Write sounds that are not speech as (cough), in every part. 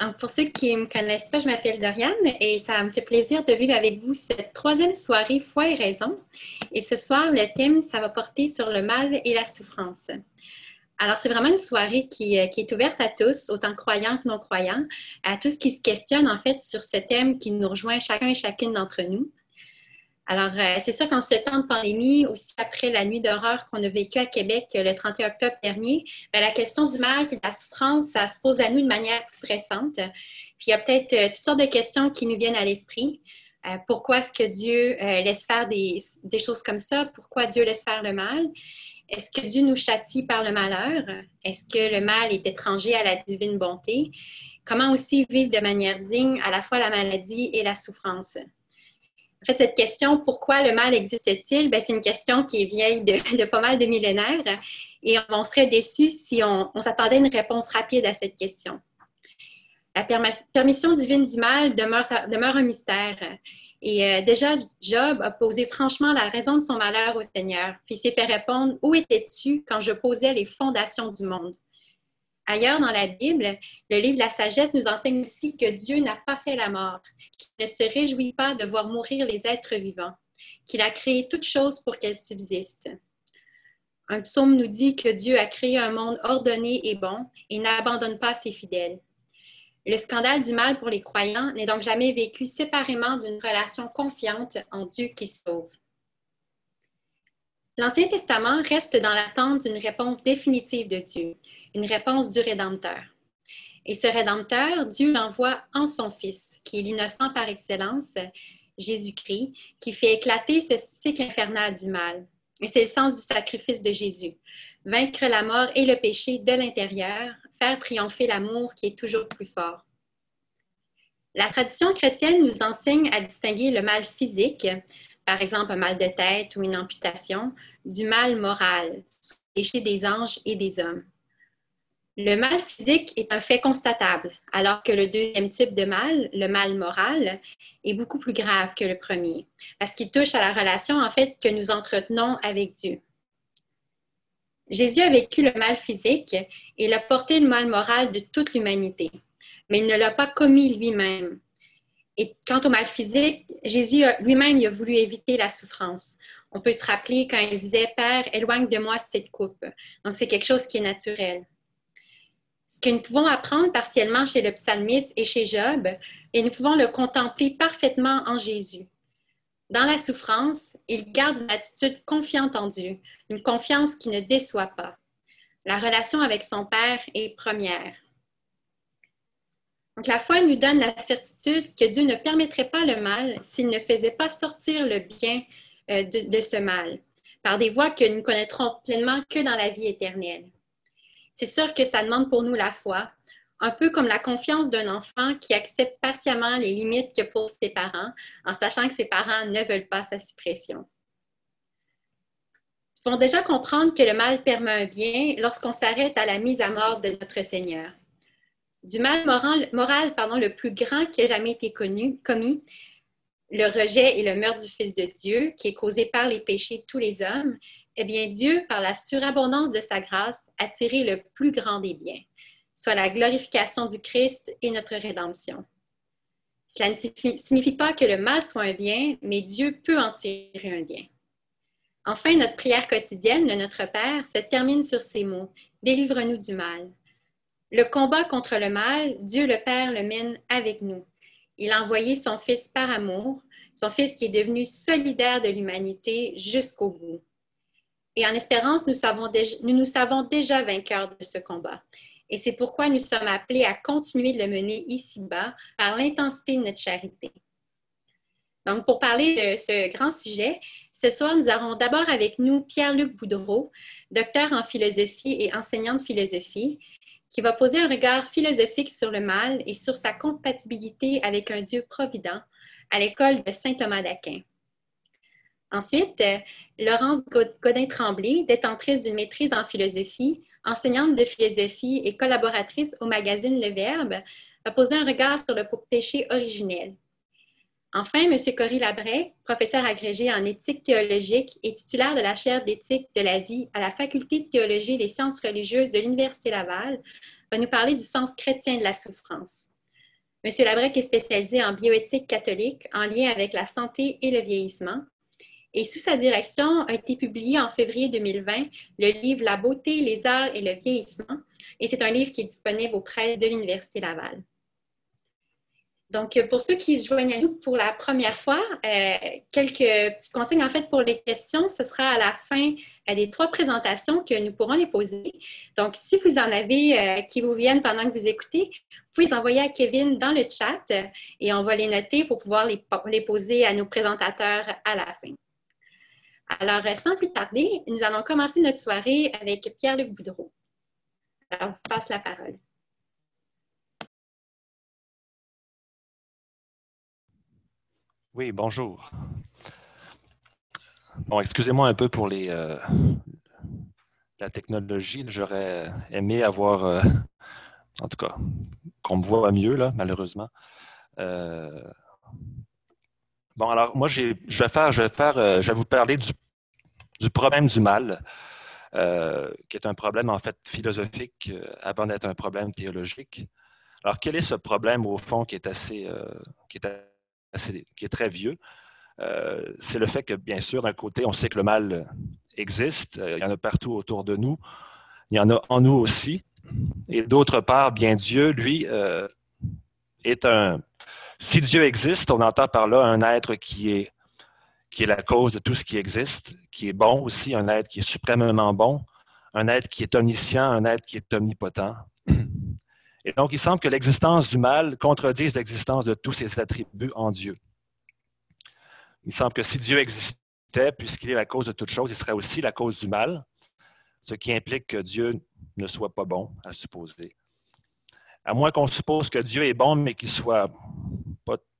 Donc, pour ceux qui ne me connaissent pas, je m'appelle Doriane et ça me fait plaisir de vivre avec vous cette troisième soirée Foi et raison. Et ce soir, le thème, ça va porter sur le mal et la souffrance. Alors, c'est vraiment une soirée qui, euh, qui, est ouverte à tous, autant croyants que non croyants, à tous qui se questionnent en fait sur ce thème qui nous rejoint chacun et chacune d'entre nous. Alors, euh, c'est sûr qu'en ce temps de pandémie, aussi après la nuit d'horreur qu'on a vécue à Québec euh, le 31 octobre dernier, ben, la question du mal et de la souffrance, ça se pose à nous de manière pressante. Puis il y a peut-être euh, toutes sortes de questions qui nous viennent à l'esprit. pourquoi est-ce que Dieu laisse faire des, des, choses comme ça? Pourquoi Dieu laisse faire le mal? Est-ce que Dieu nous châtie par le malheur? Est-ce que le mal est étranger à la divine bonté? Comment aussi vivre de manière digne à la fois la maladie et la souffrance? En fait, cette question, pourquoi le mal existe-t-il? Ben, c'est une question qui est vieille de, pas mal de millénaires et on serait déçu si on, s'attendait à une réponse rapide à cette question. La permission divine du mal demeure, un mystère. Et euh, déjà, Job a posé franchement la raison de son malheur au Seigneur, puis s'est fait répondre Où étais-tu quand je posais les fondations du monde Ailleurs dans la Bible, le livre de la sagesse nous enseigne aussi que Dieu n'a pas fait la mort, qu'il ne se réjouit pas de voir mourir les êtres vivants, qu'il a créé toutes choses pour qu'elles subsistent. Un psaume nous dit que Dieu a créé un monde ordonné et bon et n'abandonne pas ses fidèles. Le scandale du mal pour les croyants n'est donc jamais vécu séparément d'une relation confiante en Dieu qui sauve. L'Ancien Testament reste dans l'attente d'une réponse définitive de Dieu, une réponse du Rédempteur. Et ce Rédempteur, Dieu l'envoie en son Fils, qui est l'innocent par excellence, Jésus-Christ, qui fait éclater ce cycle infernal du mal. Et c'est le sens du sacrifice de Jésus. Vaincre la mort et le péché de l'intérieur, faire triompher l'amour qui est toujours plus fort. La tradition chrétienne nous enseigne à distinguer le mal physique, par exemple un mal de tête ou une amputation, du mal moral, péché des anges et des hommes. Le mal physique est un fait constatable, alors que le deuxième type de mal, le mal moral, est beaucoup plus grave que le premier, parce qu'il touche à la relation en fait que nous entretenons avec Dieu. Jésus a vécu le mal physique et il a porté le mal moral de toute l'humanité, mais il ne l'a pas commis lui-même. Et quant au mal physique, Jésus lui-même a voulu éviter la souffrance. On peut se rappeler quand il disait Père, éloigne de moi cette coupe. Donc c'est quelque chose qui est naturel ce que nous pouvons apprendre partiellement chez le psalmiste et chez Job, et nous pouvons le contempler parfaitement en Jésus. Dans la souffrance, il garde une attitude confiante en Dieu, une confiance qui ne déçoit pas. La relation avec son Père est première. Donc la foi nous donne la certitude que Dieu ne permettrait pas le mal s'il ne faisait pas sortir le bien euh, de, de ce mal, par des voies que nous connaîtrons pleinement que dans la vie éternelle c'est sûr que ça demande pour nous la foi, un peu comme la confiance d'un enfant qui accepte patiemment les limites que posent ses parents, en sachant que ses parents ne veulent pas sa suppression. Nous pouvons déjà comprendre que le mal permet un bien lorsqu'on s'arrête à la mise à mort de notre Seigneur. Du mal moral, le plus grand qui ait jamais été connu, commis, le rejet et le meurtre du Fils de Dieu, qui est causé par les péchés de tous les hommes, eh bien, Dieu, par la surabondance de sa grâce, a tiré le plus grand des biens, soit la glorification du Christ et notre rédemption. Cela ne signifie pas que le mal soit un bien, mais Dieu peut en tirer un bien. Enfin, notre prière quotidienne, de Notre Père, se termine sur ces mots Délivre-nous du mal. Le combat contre le mal, Dieu le Père le mène avec nous. Il a envoyé son Fils par amour, son Fils qui est devenu solidaire de l'humanité jusqu'au bout. Et en espérance, nous, nous nous savons déjà vainqueurs de ce combat. Et c'est pourquoi nous sommes appelés à continuer de le mener ici-bas par l'intensité de notre charité. Donc, pour parler de ce grand sujet, ce soir, nous aurons d'abord avec nous Pierre-Luc Boudreau, docteur en philosophie et enseignant de philosophie, qui va poser un regard philosophique sur le mal et sur sa compatibilité avec un Dieu provident à l'école de Saint Thomas d'Aquin. Ensuite, Laurence Godin-Tremblay, détentrice d'une maîtrise en philosophie, enseignante de philosophie et collaboratrice au magazine Le Verbe, va poser un regard sur le péché originel. Enfin, M. Cory Labray, professeur agrégé en éthique théologique et titulaire de la chaire d'éthique de la vie à la faculté de théologie et des sciences religieuses de l'Université Laval, va nous parler du sens chrétien de la souffrance. M. Labrec est spécialisé en bioéthique catholique en lien avec la santé et le vieillissement. Et sous sa direction a été publié en février 2020 le livre La beauté, les arts et le vieillissement. Et c'est un livre qui est disponible aux de l'Université Laval. Donc, pour ceux qui se joignent à nous pour la première fois, euh, quelques petits conseils en fait pour les questions. Ce sera à la fin euh, des trois présentations que nous pourrons les poser. Donc, si vous en avez euh, qui vous viennent pendant que vous écoutez, vous pouvez les envoyer à Kevin dans le chat et on va les noter pour pouvoir les poser à nos présentateurs à la fin. Alors, sans plus tarder, nous allons commencer notre soirée avec Pierre-Luc Boudreau. Alors, je vous passe la parole. Oui, bonjour. Bon, excusez-moi un peu pour les, euh, la technologie. J'aurais aimé avoir, euh, en tout cas, qu'on me voit mieux, là, malheureusement. Euh, bon, alors, moi, je vais faire, je vais faire, je vais vous parler du, du problème du mal, qui est un problème, en fait, philosophique avant d'être un problème théologique. Alors, quel est ce problème, au fond, qui est assez, qui est qui est très vieux, euh, c'est le fait que, bien sûr, d'un côté, on sait que le mal existe, euh, il y en a partout autour de nous, il y en a en nous aussi, et d'autre part, bien Dieu, lui, euh, est un... Si Dieu existe, on entend par là un être qui est, qui est la cause de tout ce qui existe, qui est bon aussi, un être qui est suprêmement bon, un être qui est omniscient, un être qui est omnipotent. (clears throat) Et donc, il semble que l'existence du mal contredise l'existence de tous ses attributs en Dieu. Il semble que si Dieu existait, puisqu'il est la cause de toute chose, il serait aussi la cause du mal, ce qui implique que Dieu ne soit pas bon, à supposer. À moins qu'on suppose que Dieu est bon, mais qu'il soit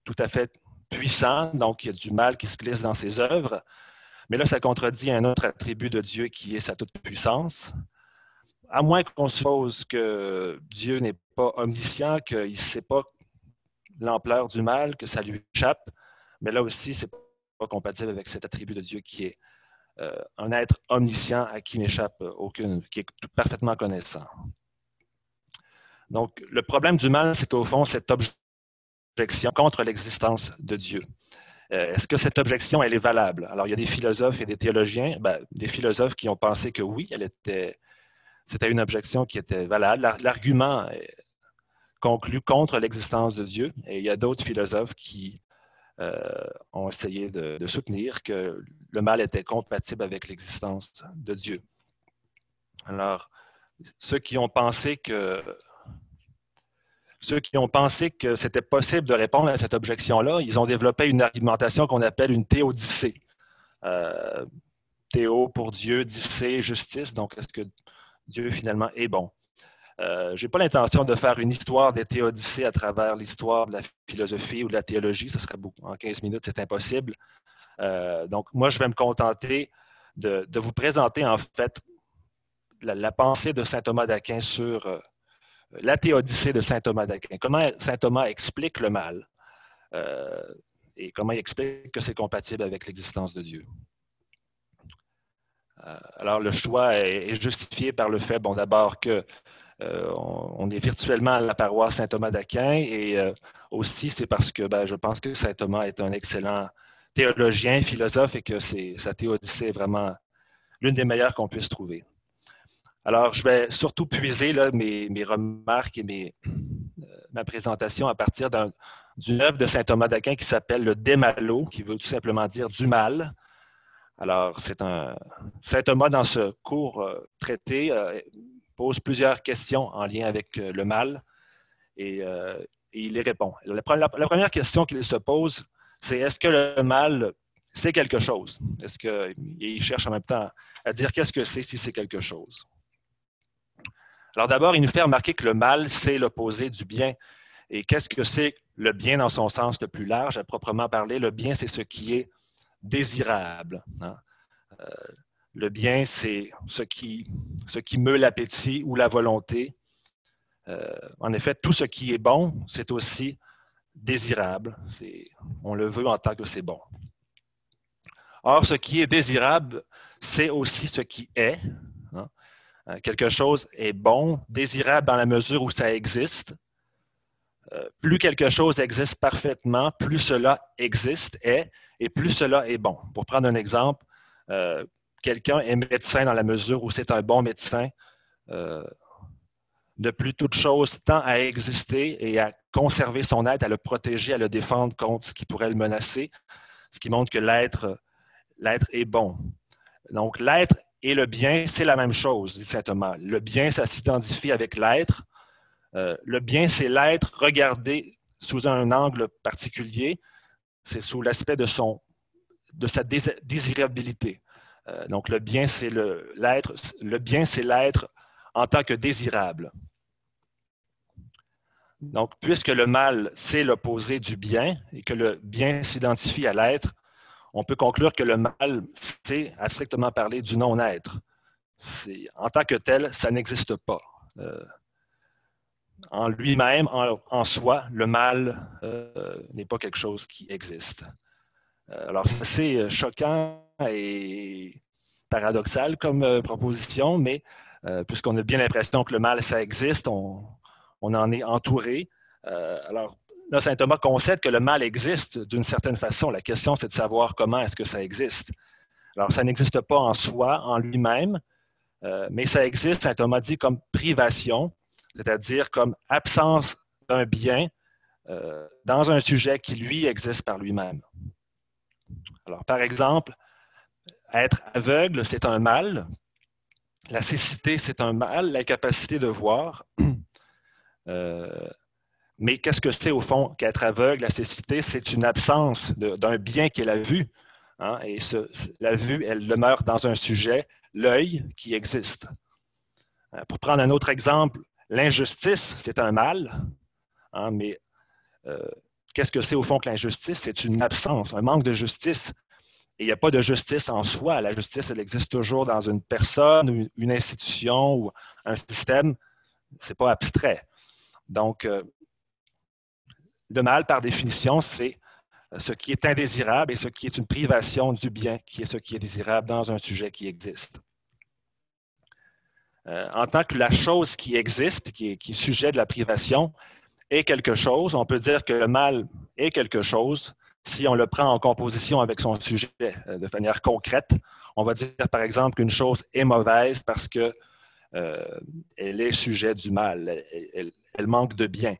tout à fait puissant, donc il y a du mal qui se glisse dans ses œuvres. Mais là, ça contredit un autre attribut de Dieu qui est sa toute-puissance à moins qu'on suppose que Dieu n'est pas omniscient, qu'il ne sait pas l'ampleur du mal, que ça lui échappe, mais là aussi, ce n'est pas compatible avec cet attribut de Dieu qui est euh, un être omniscient à qui n'échappe aucune, qui est parfaitement connaissant. Donc, le problème du mal, c'est au fond cette contre l'existence de Dieu. Euh, est-ce que cette objection, elle est valable? Alors, il y a des philosophes et des théologiens, ben, des philosophes qui ont pensé que oui, c'était une objection qui était valable. L'argument conclut contre l'existence de Dieu. Et il y a d'autres philosophes qui euh, ont essayé de, soutenir que le mal était compatible avec l'existence de Dieu. Alors, ceux qui ont pensé que ceux qui ont pensé que c'était possible de répondre à cette objection-là, ils ont développé une argumentation qu'on appelle une théodicée. Euh, théo pour Dieu, dicée, justice. Donc, est-ce que Dieu finalement est bon? Euh, je n'ai pas l'intention de faire une histoire des théodicées à travers l'histoire de la philosophie ou de la théologie. Ce serait beaucoup. En 15 minutes, c'est impossible. Euh, donc, moi, je vais me contenter de, vous présenter en fait la, pensée de saint Thomas d'Aquin sur la théodicée de saint Thomas d'Aquin. Comment saint Thomas explique le mal et comment il explique que c'est compatible avec l'existence de Dieu? Euh, alors, le choix est, justifié par le fait, bon, d'abord que euh, on, est virtuellement à la paroisse Saint-Thomas d'Aquin et euh, aussi c'est parce que ben, je pense que Saint-Thomas est un excellent théologien, philosophe et que sa théodicée est vraiment l'une des meilleures qu'on puisse trouver. Alors, je vais surtout puiser mes, remarques et ma présentation à partir d'une œuvre de Saint Thomas d'Aquin qui s'appelle le Démalo, qui veut tout simplement dire du mal. Alors, c'est un. Saint Thomas, dans ce court euh, traité, euh, pose plusieurs questions en lien avec euh, le mal et, il y répond. La, première question qu'il se pose, c'est est-ce que le mal, c'est quelque chose? Est-ce qu'il cherche en même temps à dire qu'est-ce que c'est si c'est quelque chose? Alors d'abord, il nous fait remarquer que le mal, c'est l'opposé du bien. Et qu'est-ce que c'est le bien dans son sens le plus large, à proprement parler? Le bien, c'est ce qui est désirable. Hein. Euh, le bien, c'est ce qui, ce qui meut l'appétit ou la volonté. Euh, en effet, tout ce qui est bon, c'est aussi désirable. On le veut en tant que c'est bon. Or, ce qui est désirable, c'est aussi ce qui est. Euh, quelque chose est bon, désirable dans la mesure où ça existe. Euh, plus quelque chose existe parfaitement, plus cela existe, est, et plus cela est bon. Pour prendre un exemple, euh, quelqu'un est médecin dans la mesure où c'est un bon médecin. De plus toute chose tend à exister et à conserver son être, à le protéger, à le défendre contre ce qui pourrait le menacer, ce qui montre que l'être, l'être est bon. Donc, l'être et le bien, c'est la même chose, dit saint Thomas. Le bien, ça s'identifie avec l'être. Euh, le bien, c'est l'être regardé sous un angle particulier. C'est sous l'aspect de, sa désirabilité. Euh, donc, le bien, c'est l'être. Le bien, c'est l'être en tant que désirable. Donc, puisque le mal, c'est l'opposé du bien et que le bien s'identifie à l'être, on peut conclure que le mal, c'est, à strictement parler, du non-être. En tant que tel, ça n'existe pas. Euh, en lui-même, en, soi, le mal euh, n'est pas quelque chose qui existe. Euh, alors, c'est choquant et paradoxal comme proposition, mais puisqu'on a bien l'impression que le mal, ça existe, on, on en est entouré. alors, Là, saint Thomas concède que le mal existe d'une certaine façon. La question, c'est de savoir comment est-ce que ça existe. Alors, ça n'existe pas en soi, en lui-même, euh, mais ça existe, saint Thomas dit, comme privation, c'est-à-dire comme absence d'un bien euh, dans un sujet qui, lui, existe par lui-même. Alors, par exemple, être aveugle, c'est un mal. La cécité, c'est un mal. L'incapacité de voir. (clears throat) Euh, mais qu'est-ce que c'est au fond qu'être aveugle, la cécité? C'est une absence d'un bien qui est la vue. Hein, et la vue, elle demeure dans un sujet, l'œil, qui existe. Euh, pour prendre un autre exemple, l'injustice, c'est un mal, hein, mais euh, qu'est-ce que c'est au fond que l'injustice? C'est une absence, un manque de justice. Et il n'y a pas de justice en soi. La justice, elle existe toujours dans une personne, une institution ou un système. Ce n'est pas abstrait. Donc, euh, le mal, par définition, c'est euh, ce qui est indésirable et ce qui est une privation du bien, qui est ce qui est désirable dans un sujet qui existe. Euh, en tant que la chose qui existe, qui est, sujet de la privation, est quelque chose, on peut dire que le mal est quelque chose si on le prend en composition avec son sujet euh, de manière concrète. On va dire par exemple qu'une chose est mauvaise parce qu'elle est sujet du mal, elle manque de bien.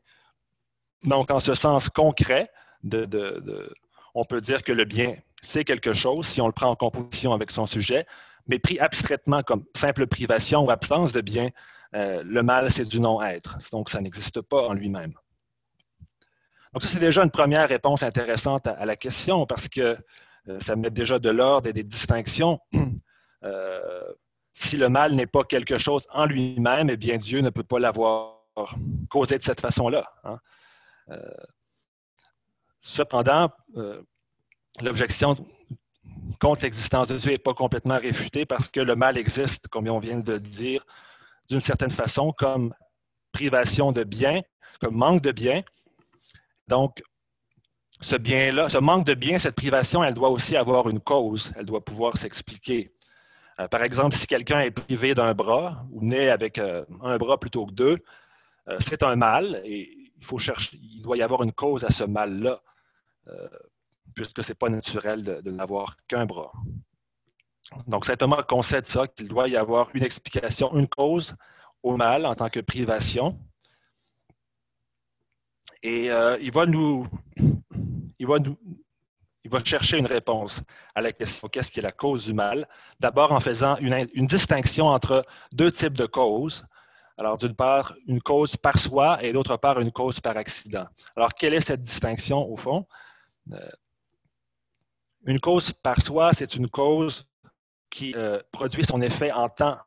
Donc, en ce sens concret, on peut dire que le bien, c'est quelque chose si on le prend en composition avec son sujet, mais pris abstraitement comme simple privation ou absence de bien, euh, le mal, c'est du non-être. Donc, ça n'existe pas en lui-même. Donc, ça, c'est déjà une première réponse intéressante à, la question parce que euh, ça met déjà de l'ordre et des distinctions. (clears throat) Euh, si le mal n'est pas quelque chose en lui-même, eh bien, Dieu ne peut pas l'avoir causé de cette façon-là. Hein. Euh, cependant, euh, l'objection contre l'existence de Dieu n'est pas complètement réfutée parce que le mal existe, comme on vient de le dire, d'une certaine façon, comme privation de bien, comme manque de bien. Donc, ce bien-là, ce manque de bien, cette privation, elle doit aussi avoir une cause, elle doit pouvoir s'expliquer. Euh, par exemple, si quelqu'un est privé d'un bras ou né avec un bras plutôt que deux, c'est un mal et il doit y avoir une cause à ce mal-là, euh, puisque ce n'est pas naturel de, n'avoir qu'un bras. Donc, saint Thomas concède ça, qu'il doit y avoir une explication, une cause au mal en tant que privation. Et euh, il va chercher une réponse à la question qu'est-ce qui est la cause du mal? D'abord en faisant une, distinction entre deux types de causes. Alors, d'une part, une cause par soi et d'autre part, une cause par accident. Alors, quelle est cette distinction au fond? Euh, une cause par soi, c'est une cause qui euh, produit son effet en tant,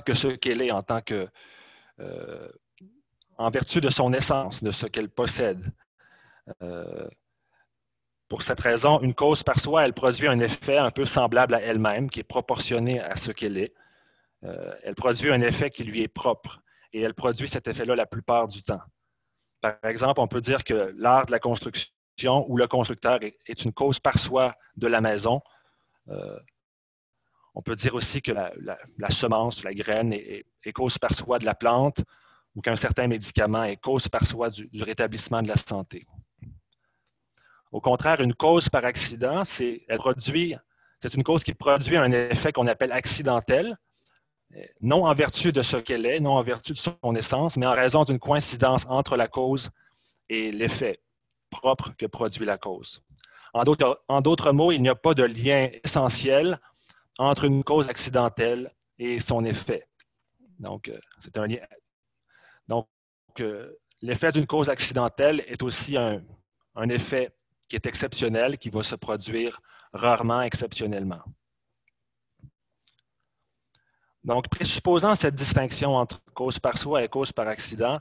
que ce qu'elle est, en euh, en vertu de son essence, de ce qu'elle possède. pour cette raison, une cause par soi, elle produit un effet un peu semblable à elle-même, qui est proportionné à ce qu'elle est. Euh, elle produit un effet qui lui est propre et elle produit cet effet-là la plupart du temps. Par exemple, on peut dire que l'art de la construction ou le constructeur est une cause par soi de la maison. Euh, on peut dire aussi que la, semence, la graine est, cause par soi de la plante ou qu'un certain médicament est cause par soi du, rétablissement de la santé. Au contraire, une cause par accident, c'est une cause qui produit un effet qu'on appelle accidentel, non en vertu de ce qu'elle est, non en vertu de son essence, mais en raison d'une coïncidence entre la cause et l'effet propre que produit la cause. En d'autres mots, il n'y a pas de lien essentiel entre une cause accidentelle et son effet. Donc, euh, euh, l'effet d'une cause accidentelle est aussi un, un effet qui est exceptionnel, qui va se produire rarement exceptionnellement. Donc, présupposant cette distinction entre cause par soi et cause par accident,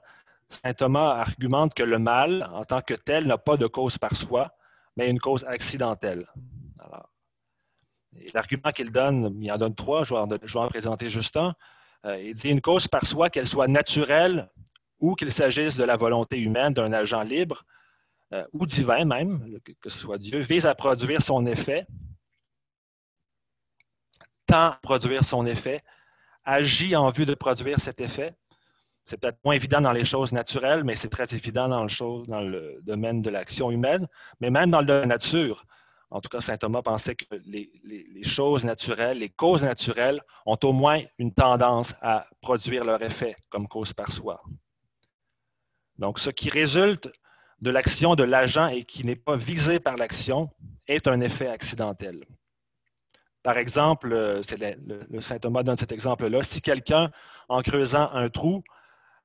Saint Thomas argumente que le mal, en tant que tel, n'a pas de cause par soi, mais une cause accidentelle. L'argument qu'il donne, il en donne trois, je vais en, présenter juste un. Euh, il dit une cause par soi, qu'elle soit naturelle ou qu'il s'agisse de la volonté humaine d'un agent libre euh, ou divin même, que ce soit Dieu, vise à produire son effet, tend à produire son effet, agit en vue de produire cet effet. C'est peut-être moins évident dans les choses naturelles, mais c'est très évident dans le, domaine de l'action humaine, mais même dans le la nature. En tout cas, saint Thomas pensait que les, choses naturelles, les causes naturelles ont au moins une tendance à produire leur effet comme cause par soi. Donc, ce qui résulte de l'action de l'agent et qui n'est pas visé par l'action est un effet accidentel. Par exemple, euh, le, saint Thomas donne cet exemple-là. Si quelqu'un, en creusant un trou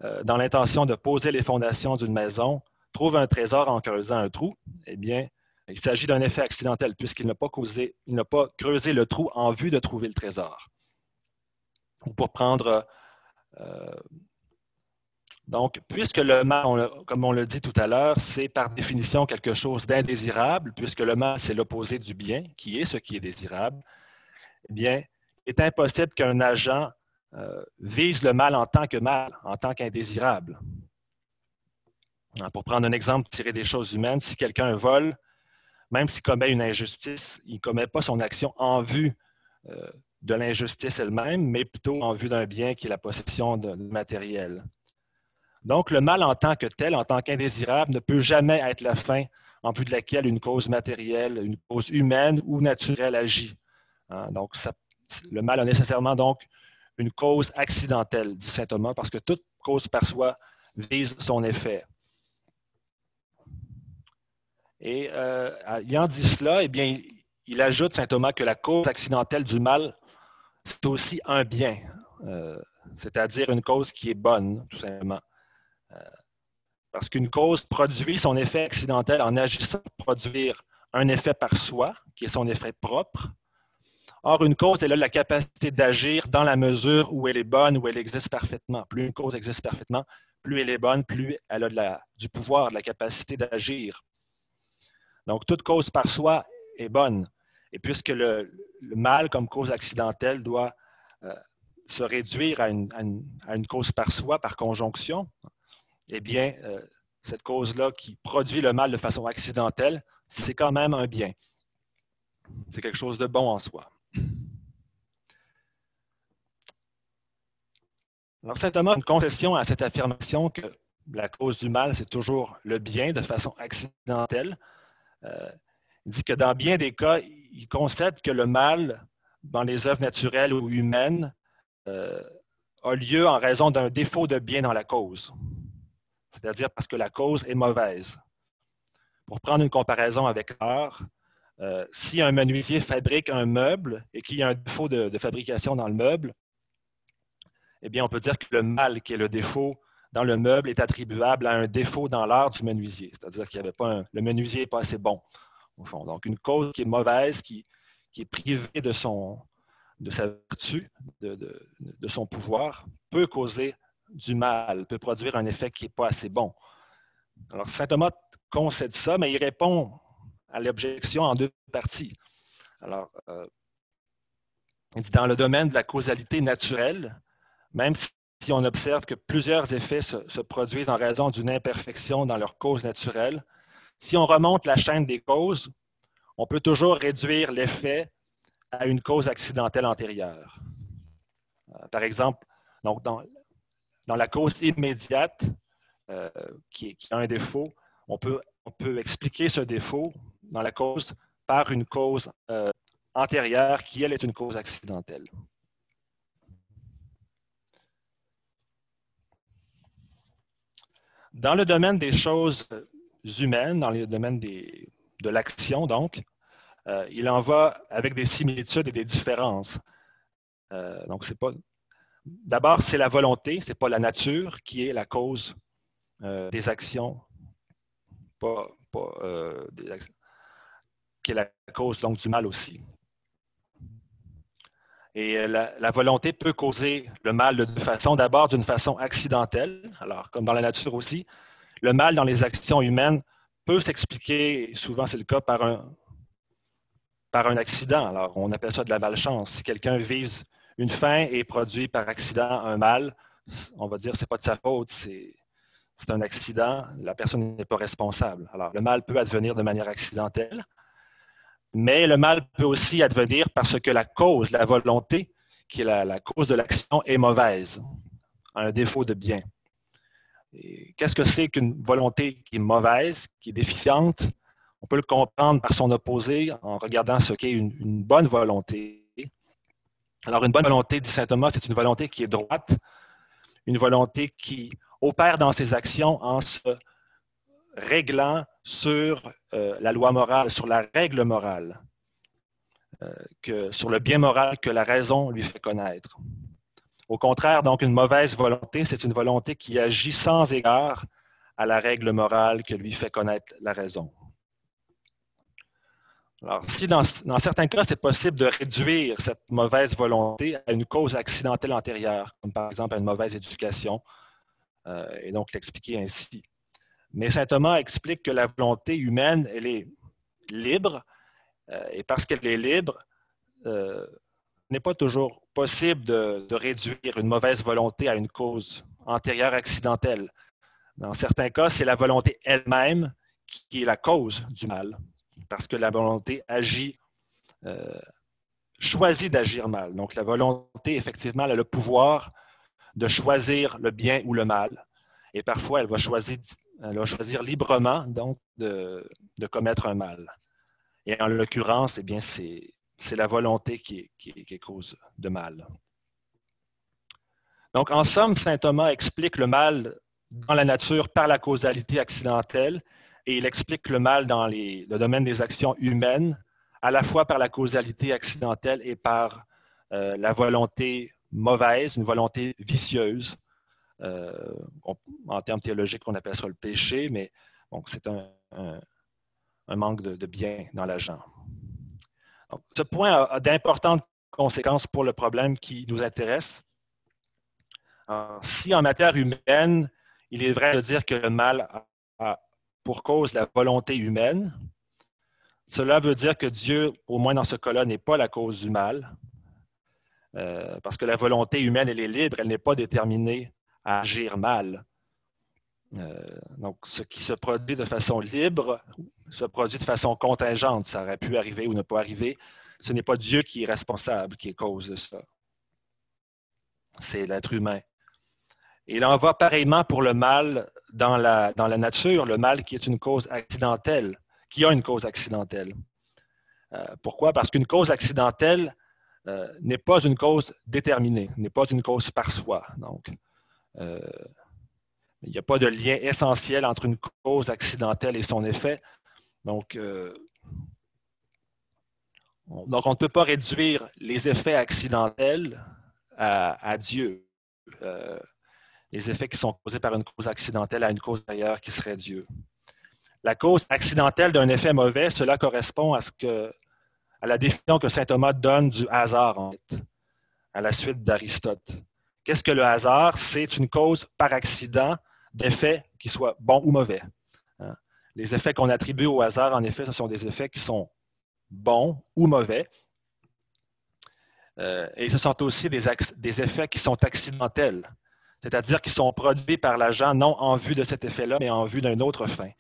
euh, dans l'intention de poser les fondations d'une maison, trouve un trésor en creusant un trou, eh bien, il s'agit d'un effet accidentel puisqu'il n'a pas, pas, creusé le trou en vue de trouver le trésor. Pour prendre. Euh, donc, puisque le mal, comme on l'a dit tout à l'heure, c'est par définition quelque chose d'indésirable, puisque le mal, c'est l'opposé du bien, qui est ce qui est désirable, eh bien, il est impossible qu'un agent euh, vise le mal en tant que mal, en tant qu'indésirable. Pour prendre un exemple tiré des choses humaines, si quelqu'un vole, même s'il commet une injustice, il ne commet pas son action en vue euh, de l'injustice elle-même, mais plutôt en vue d'un bien qui est la possession de, matériel. Donc, le mal en tant que tel, en tant qu'indésirable, ne peut jamais être la fin en vue de laquelle une cause matérielle, une cause humaine ou naturelle agit. Hein, donc, le mal a nécessairement donc une cause accidentelle, dit saint Thomas, parce que toute cause par soi vise son effet. Et euh, ayant dit cela, eh bien, il, ajoute, saint Thomas, que la cause accidentelle du mal, c'est aussi un bien, euh, c'est-à-dire une cause qui est bonne, tout simplement. Euh, parce qu'une cause produit son effet accidentel en agissant pour produire un effet par soi, qui est son effet propre. Or, une cause, elle a la capacité d'agir dans la mesure où elle est bonne, où elle existe parfaitement. Plus une cause existe parfaitement, plus elle est bonne, plus elle a du pouvoir, de la capacité d'agir. Donc, toute cause par soi est bonne. Et puisque le, mal comme cause accidentelle doit euh, se réduire à une, cause par soi, par conjonction, eh bien, euh, cette cause-là qui produit le mal de façon accidentelle, c'est quand même un bien. C'est quelque chose de bon en soi. Alors, Thomas une concession à cette affirmation que la cause du mal, c'est toujours le bien de façon accidentelle. Euh, il dit que dans bien des cas, il concède que le mal dans les œuvres naturelles ou humaines euh, a lieu en raison d'un défaut de bien dans la cause, c'est-à-dire parce que la cause est mauvaise. Pour prendre une comparaison avec l'art, euh, si un menuisier fabrique un meuble et qu'il y a un défaut de, fabrication dans le meuble, eh bien, on peut dire que le mal qui est le défaut dans le meuble est attribuable à un défaut dans l'art du menuisier, c'est-à-dire qu'il avait pas le menuisier n'est pas assez bon, au fond. Donc, une cause qui est mauvaise, qui, est privée de, son, de sa vertu, de, son pouvoir, peut causer du mal, peut produire un effet qui n'est pas assez bon. Alors, saint Thomas concède ça, mais il répond à l'objection en deux parties. Alors, euh, dans le domaine de la causalité naturelle, même si on observe que plusieurs effets se, produisent en raison d'une imperfection dans leur cause naturelle, si on remonte la chaîne des causes, on peut toujours réduire l'effet à une cause accidentelle antérieure. Euh, par exemple, donc dans la cause immédiate, euh, qui, a un défaut, on peut expliquer ce défaut dans la cause par une cause euh, antérieure qui, elle, est une cause accidentelle. Dans le domaine des choses humaines, dans le domaine de l'action, donc, euh, il en va avec des similitudes et des différences. Euh, donc, c'est pas. D'abord, c'est la volonté, ce n'est pas la nature qui est la cause des actions, pas, qui est la cause donc, du mal aussi. Et la, la, volonté peut causer le mal de deux façons. D'abord, d'une façon accidentelle, alors comme dans la nature aussi. Le mal dans les actions humaines peut s'expliquer, souvent c'est le cas, par un, par un accident. Alors, on appelle ça de la malchance. Si quelqu'un vise une fin et produit par accident un mal, on va dire que ce n'est pas de sa faute, c'est un accident, la personne n'est pas responsable. Alors, le mal peut advenir de manière accidentelle, mais le mal peut aussi advenir parce que la cause, la volonté, qui est la, cause de l'action, est mauvaise, un défaut de bien. Qu'est-ce que c'est qu'une volonté qui est mauvaise, qui est déficiente? On peut le comprendre par son opposé en regardant ce qu'est une, bonne volonté. Alors, une bonne volonté, dit saint Thomas, c'est une volonté qui est droite, une volonté qui opère dans ses actions en se réglant sur euh, la loi morale, sur la règle morale, euh, que, sur le bien moral que la raison lui fait connaître. Au contraire, donc, une mauvaise volonté, c'est une volonté qui agit sans égard à la règle morale que lui fait connaître la raison. Alors, si dans, certains cas, c'est possible de réduire cette mauvaise volonté à une cause accidentelle antérieure, comme par exemple à une mauvaise éducation, euh, et donc l'expliquer ainsi. Mais saint Thomas explique que la volonté humaine, elle est libre, euh, et parce qu'elle est libre, euh, n'est pas toujours possible de, réduire une mauvaise volonté à une cause antérieure accidentelle. Dans certains cas, c'est la volonté elle-même qui est la cause du mal parce que la volonté agit, euh, choisit d'agir mal. Donc la volonté, effectivement, elle a le pouvoir de choisir le bien ou le mal. Et parfois, elle va choisir, choisir librement donc, de, commettre un mal. Et en l'occurrence, eh bien, c'est, la volonté qui est, cause de mal. Donc, en somme, saint Thomas explique le mal dans la nature par la causalité accidentelle et il explique le mal dans le domaine des actions humaines, à la fois par la causalité accidentelle et par euh, la volonté mauvaise, une volonté vicieuse. Euh, en termes théologiques, on appelle ça le péché, mais c'est un, manque de, bien dans l'agent. Ce point a, d'importantes conséquences pour le problème qui nous intéresse. si en matière humaine, il est vrai de dire que le mal a pour cause la volonté humaine. Cela veut dire que Dieu, au moins dans ce cas-là, n'est pas la cause du mal, euh, parce que la volonté humaine, elle est libre, elle n'est pas déterminée agir mal. Euh, donc, ce qui se produit de façon libre se produit de façon contingente. Ça aurait pu arriver ou ne pas arriver. Ce n'est pas Dieu qui est responsable, qui est cause de ça. C'est l'être humain. il en va pareillement pour le mal dans la, nature, le mal qui est une cause accidentelle, qui a une cause accidentelle. Euh, pourquoi? Parce qu'une cause accidentelle euh, n'est pas une cause déterminée, n'est pas une cause par soi. Donc, il n'y a pas de lien essentiel entre une cause accidentelle et son effet. Donc, on, donc on ne peut pas réduire les effets accidentels à, Dieu les effets qui sont causés par une cause accidentelle à une cause ailleurs qui serait Dieu. La cause accidentelle d'un effet mauvais, cela correspond à, ce que, à la définition que saint Thomas donne du hasard, en fait, à la suite d'Aristote. Qu'est-ce que le hasard? C'est une cause par accident d'effets qui soient bons ou mauvais. Hein? Les effets qu'on attribue au hasard, en effet, ce sont des effets qui sont bons ou mauvais. Euh, et ce sont aussi des, effets qui sont accidentels c'est-à-dire qu'ils sont produits par l'agent non en vue de cet effet-là, mais en vue d'une autre fin.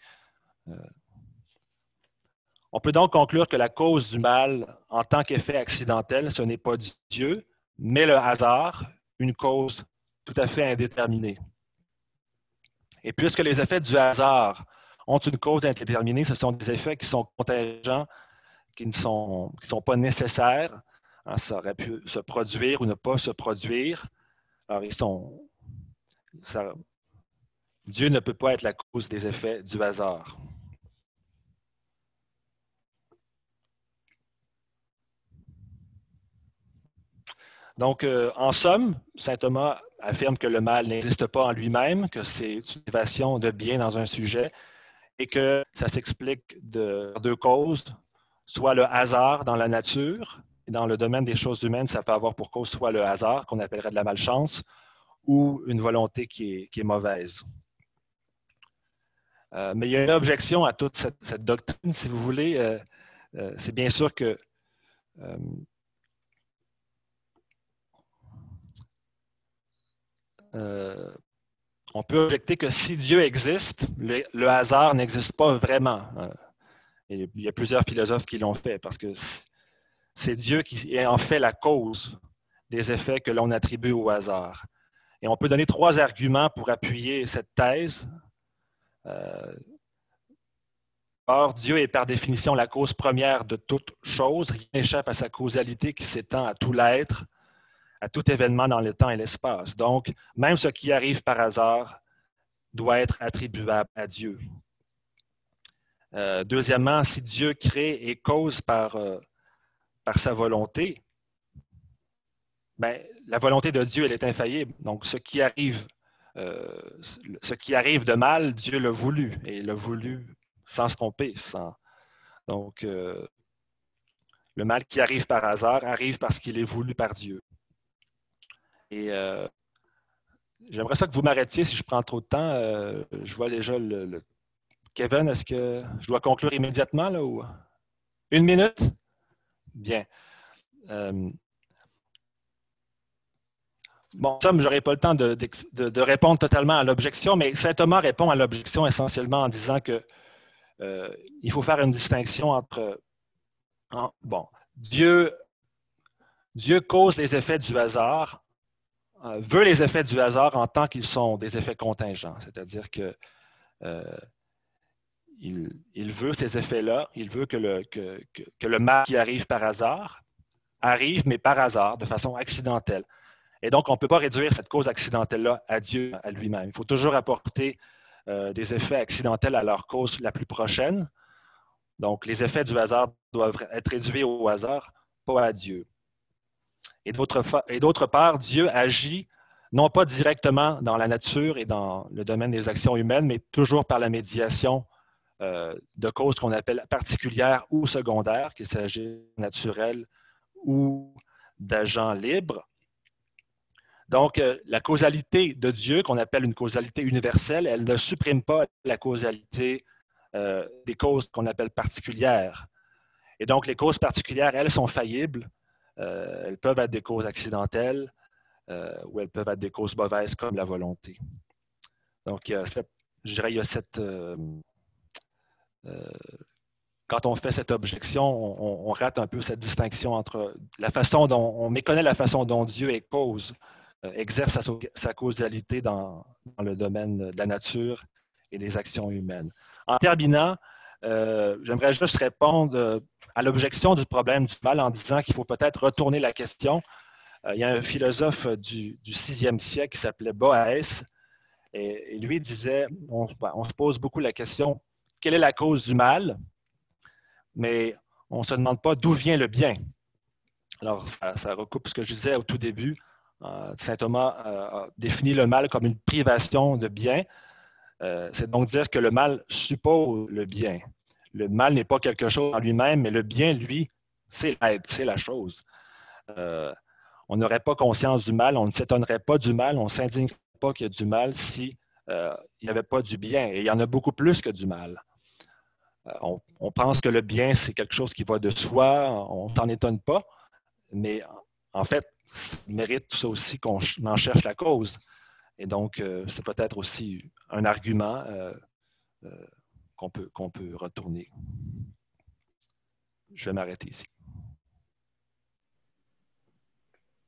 Euh, on peut donc conclure que la cause du mal en tant qu'effet accidentel, ce n'est pas Dieu, mais le hasard, une cause tout à fait indéterminé. Et puisque les effets du hasard ont une cause indéterminée, ce sont des effets qui sont contingents, qui ne sont, pas nécessaires. Hein, ça aurait pu se produire ou ne pas se produire. Alors, Dieu ne peut pas être la cause des effets du hasard. Donc, euh, en somme, saint Thomas affirme que le mal n'existe pas en lui-même, que c'est une de bien dans un sujet et que ça s'explique de deux causes, soit le hasard dans la nature, et dans le domaine des choses humaines, ça peut avoir pour cause soit le hasard, qu'on appellerait de la malchance, ou une volonté qui est, mauvaise. Euh, mais il y a une objection à toute cette, doctrine, si vous voulez. Euh, c'est bien sûr que on peut objecter que si Dieu existe, le, hasard n'existe pas vraiment. il y a plusieurs philosophes qui l'ont fait parce que c'est Dieu qui est en fait la cause des effets que l'on attribue au hasard. Et on peut donner trois arguments pour appuyer cette thèse. Euh, or, Dieu est par définition la cause première de toute chose. Rien n'échappe à sa causalité qui s'étend à tout l'être, à tout événement dans le temps et l'espace. Donc, même ce qui arrive par hasard doit être attribuable à Dieu. Euh, deuxièmement, si Dieu crée et cause par, euh, par sa volonté, ben, la volonté de Dieu, est infaillible. Donc, ce qui arrive, euh, ce qui arrive de mal, Dieu l'a voulu, et l'a voulu sans se tromper. Donc, le mal qui arrive par hasard arrive parce qu'il est voulu par Dieu. Et euh, j'aimerais ça que vous m'arrêtiez si je prends trop de temps. je vois déjà le, Kevin, est-ce que je dois conclure immédiatement là ou? Une minute? Bien. Bon, ça, je n'aurai pas le temps de, répondre totalement à l'objection, mais saint Thomas répond à l'objection essentiellement en disant qu'il euh, faut faire une distinction entre bon, Dieu, Dieu cause les effets du hasard, euh, veut les effets du hasard en tant qu'ils sont des effets contingents, c'est-à-dire que euh, il, veut ces effets-là, il veut que le, mal qui arrive par hasard arrive, mais par hasard, de façon accidentelle. Et donc, on ne peut pas réduire cette cause accidentelle-là à Dieu, à lui-même. Il faut toujours apporter euh, des effets accidentels à leur cause la plus prochaine. Donc, les effets du hasard doivent être réduits au hasard, pas à Dieu. Et d'autre part, Dieu agit non pas directement dans la nature et dans le domaine des actions humaines, mais toujours par la médiation euh, de causes qu'on appelle particulières ou secondaires, qu'il s'agisse naturelles ou d'agents libres. Donc, euh, la causalité de Dieu, qu'on appelle une causalité universelle, elle ne supprime pas la causalité euh, des causes qu'on appelle particulières. Et donc, les causes particulières, elles sont faillibles. Euh, elles peuvent être des causes accidentelles ou elles peuvent être des causes mauvaises comme la volonté. Donc, je dirais, il y cette... quand on fait cette objection, on, rate un peu cette distinction entre la façon dont on méconnaît la façon dont Dieu est cause euh, exerce sa, causalité dans, le domaine de la nature et des actions humaines. En terminant, euh, j'aimerais juste répondre euh, à l'objection du problème du mal en disant qu'il faut peut-être retourner la question. il y a un philosophe du, du 6e siècle qui s'appelait Boas, et, lui disait, on, se pose beaucoup la question, quelle est la cause du mal? Mais on ne se demande pas d'où vient le bien. Alors, ça, recoupe ce que je disais au tout début. Euh, Saint Thomas euh, a défini le mal comme une privation de bien. Euh, c'est donc dire que le mal suppose le bien. Le mal n'est pas quelque chose en lui-même, mais le bien, lui, c'est l'être, c'est la chose. on n'aurait pas conscience du mal, on ne s'étonnerait pas du mal, on ne s'indignerait pas qu'il y a du mal si il n'y avait pas du bien. Et il y en a beaucoup plus que du mal. On, pense que le bien, c'est quelque chose qui va de soi, on ne s'en étonne pas, mais en fait, mérite ça aussi qu'on en cherche la cause. Et donc, euh, c'est peut-être aussi un argument euh, euh, qu'on peut, peut retourner. Je vais m'arrêter ici.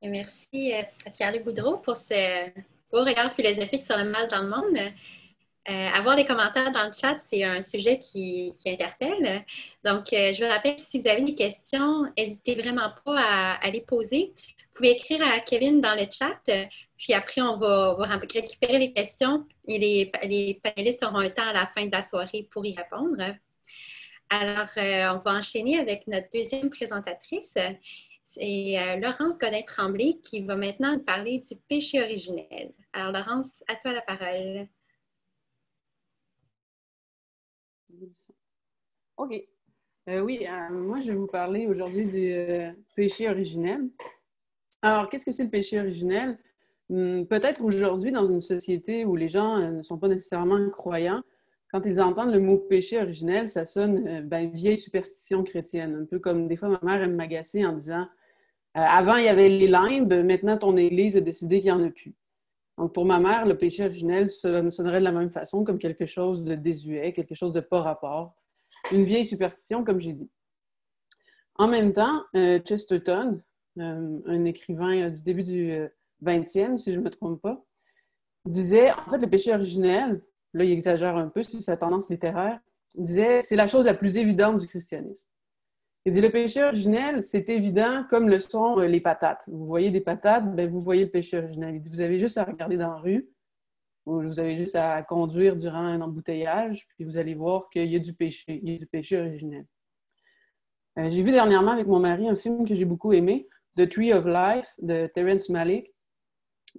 merci à Pierre-Luc Boudreau pour, ce, beau regard philosophique sur le mal dans le monde. Avoir des commentaires dans le chat, c'est un sujet qui, interpelle. Donc, je vous rappelle si vous avez des questions, n'hésitez vraiment pas à, les poser. Vous pouvez écrire à Kevin dans le chat, puis après, on va, récupérer les questions et les, les, panélistes auront un temps à la fin de la soirée pour y répondre. Alors, euh, on va enchaîner avec notre deuxième présentatrice. C'est Laurence Godin-Tremblay qui va maintenant nous parler du péché originel. Alors, Laurence, à toi la parole. OK. Euh, oui, euh, moi, je vais vous parler aujourd'hui du euh, péché originel. Alors, qu'est-ce que c'est le péché originel? Hmm, peut-être aujourd'hui, dans une société où les gens ne sont pas nécessairement croyants, quand ils entendent le mot péché originel, ça sonne ben, vieille superstition chrétienne. Un peu comme des fois, ma mère aime m'agacer en disant Avant, il y avait les limbes, maintenant, ton Église a décidé qu'il n'y en a plus. Donc, pour ma mère, le péché originel sonnerait de la même façon, comme quelque chose de désuet, quelque chose de pas rapport une vieille superstition, comme j'ai dit. En même temps, euh, Chesterton, euh, un écrivain euh, du début du 20e, si je ne me trompe pas, disait, en fait, le péché originel, là, il exagère un peu, c'est sa tendance littéraire, disait, c'est la chose la plus évidente du christianisme. Il dit, le péché originel, c'est évident comme le sont les patates. Vous voyez des patates, ben, vous voyez le péché originel. Il dit, vous avez juste à regarder dans la rue, vous avez juste à conduire durant un embouteillage, puis vous allez voir qu'il y a du péché, il y a du péché originel. Euh, j'ai vu dernièrement avec mon mari un film que j'ai beaucoup aimé, The Tree of Life de Terence Malick.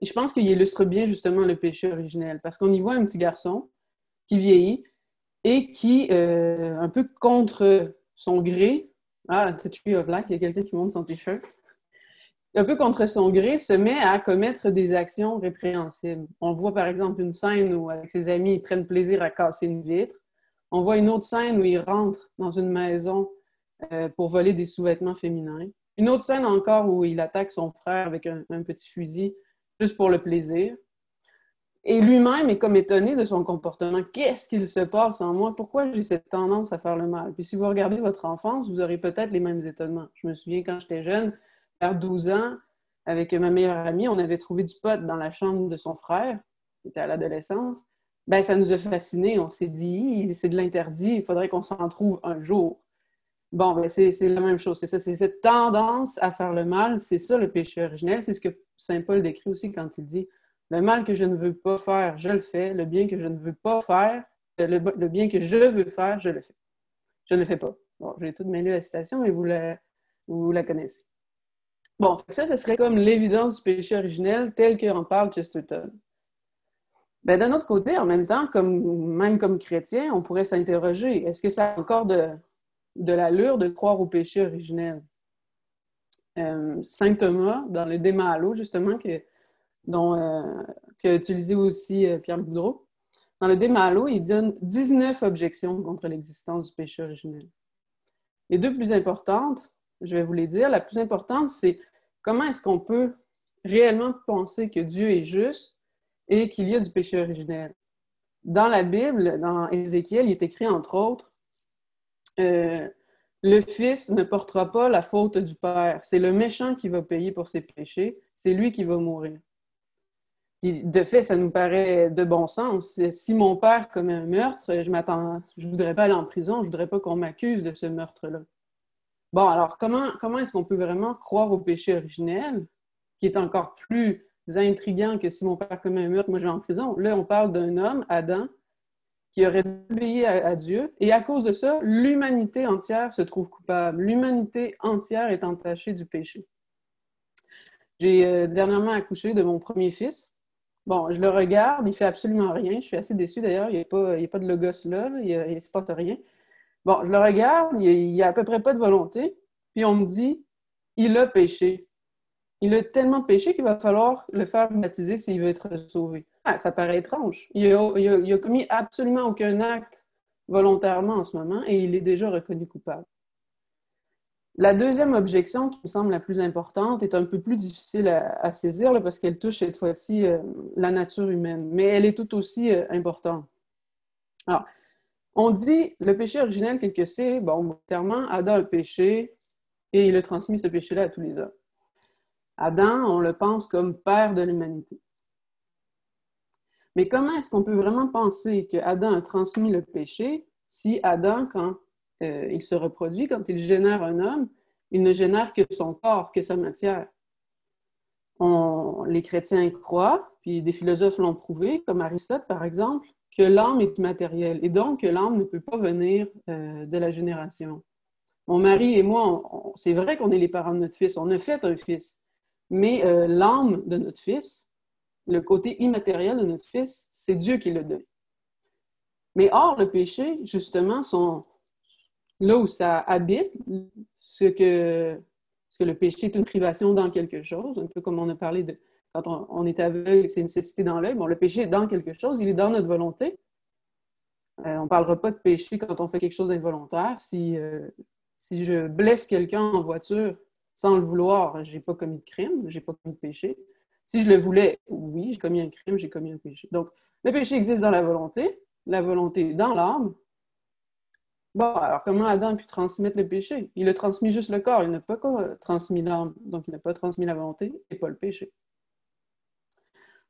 je pense qu'il illustre bien justement le péché originel, parce qu'on y voit un petit garçon qui vieillit et qui, euh, un peu contre son gré, ah, The Tree of Life, il y a quelqu'un qui monte son t-shirt, un peu contre son gré, se met à commettre des actions répréhensibles. On voit par exemple une scène où, avec ses amis, ils prennent plaisir à casser une vitre. On voit une autre scène où il rentre dans une maison euh, pour voler des sous-vêtements féminins. Une autre scène encore où il attaque son frère avec un, petit fusil juste pour le plaisir. Et lui-même est comme étonné de son comportement. Qu'est-ce qu'il se passe en moi? Pourquoi j'ai cette tendance à faire le mal? Puis si vous regardez votre enfance, vous aurez peut-être les mêmes étonnements. Je me souviens quand j'étais jeune, vers 12 ans, avec ma meilleure amie, on avait trouvé du pot dans la chambre de son frère, qui était à l'adolescence. Ben, ça nous a fascinés. On s'est dit, c'est de l'interdit, il faudrait qu'on s'en trouve un jour. Bon, ben, c'est la même chose. C'est ça, c'est cette tendance à faire le mal. C'est ça le péché originel. C'est ce que Saint Paul décrit aussi quand il dit Le mal que je ne veux pas faire, je le fais. Le bien que je ne veux pas faire, le, bien que je veux faire, je le fais. Je ne le fais pas. Bon, j'ai tout mêlé la citation, mais vous la, vous la connaissez. Bon, ça, ce serait comme l'évidence du péché originel tel qu'en parle Chesterton. Ben, d'un autre côté, en même temps, comme, même comme chrétien, on pourrait s'interroger, est-ce que ça a encore de, de l'allure de croire au péché originel? Euh, Saint Thomas, dans le Déma justement, que, dont, euh, qu'a utilisé aussi euh, Pierre Boudreau, dans le Déma il donne 19 objections contre l'existence du péché originel. Les deux plus importantes, je vais vous les dire. La plus importante, c'est comment est-ce qu'on peut réellement penser que Dieu est juste et qu'il y a du péché originel. Dans la Bible, dans Ézéchiel, il est écrit entre autres euh, Le Fils ne portera pas la faute du Père. C'est le méchant qui va payer pour ses péchés. C'est lui qui va mourir. de fait, ça nous paraît de bon sens. Si mon père commet un meurtre, je m'attends, je voudrais pas aller en prison, je voudrais pas qu'on m'accuse de ce meurtre-là. Bon, alors comment, comment est-ce qu'on peut vraiment croire au péché originel, qui est encore plus intriguant que si mon père commet un meurtre, moi je vais en prison? Là, on parle d'un homme, Adam, qui aurait obéi à, Dieu, et à cause de ça, l'humanité entière se trouve coupable. L'humanité entière est entachée du péché. J'ai euh, dernièrement accouché de mon premier fils. Bon, je le regarde, il fait absolument rien. Je suis assez déçue d'ailleurs, il n'y a, a, pas de logos là, il ne se passe rien. Bon, je le regarde, il n'y a à peu près pas de volonté, puis on me dit, il a péché. Il a tellement péché qu'il va falloir le faire baptiser s'il veut être sauvé. Ah, ça paraît étrange. Il a, commis absolument aucun acte volontairement en ce moment et il est déjà reconnu coupable. La deuxième objection qui me semble la plus importante est un peu plus difficile à, saisir parce qu'elle touche cette fois-ci euh, la nature humaine, mais elle est tout aussi euh, importante. Alors, on dit le péché originel, quel que c'est, bon, clairement, Adam a péché et il a transmis ce péché-là à tous les hommes. Adam, on le pense comme père de l'humanité. Mais comment est-ce qu'on peut vraiment penser que Adam a transmis le péché si Adam, quand euh, il se reproduit, quand il génère un homme, il ne génère que son corps, que sa matière? les chrétiens croient, puis des philosophes l'ont prouvé, comme Aristote par exemple, que l'âme est immatérielle et donc que l'âme ne peut pas venir euh, de la génération. Mon mari et moi, c'est vrai qu'on est les parents de notre fils, on a fait un fils, mais euh, l'âme de notre fils, le côté immatériel de notre fils, c'est Dieu qui le donne. Mais or, le péché, justement, là où ça habite, ce que, le péché est une privation dans quelque chose, un peu comme on a parlé de quand on, est aveugle, c'est une nécessité dans l'œil. Bon, le péché est dans quelque chose, il est dans notre volonté. Euh, on ne parlera pas de péché quand on fait quelque chose d'involontaire. Si, euh, si je blesse quelqu'un en voiture sans le vouloir, je n'ai pas commis de crime, je n'ai pas commis de péché. Si je le voulais, oui, j'ai commis un crime, j'ai commis un péché. Donc, le péché existe dans la volonté, la volonté dans l'âme. Bon, alors comment Adam a pu transmettre le péché? Il a transmis juste le corps, il n'a pas transmis l'âme, donc il n'a pas transmis la volonté et pas le péché.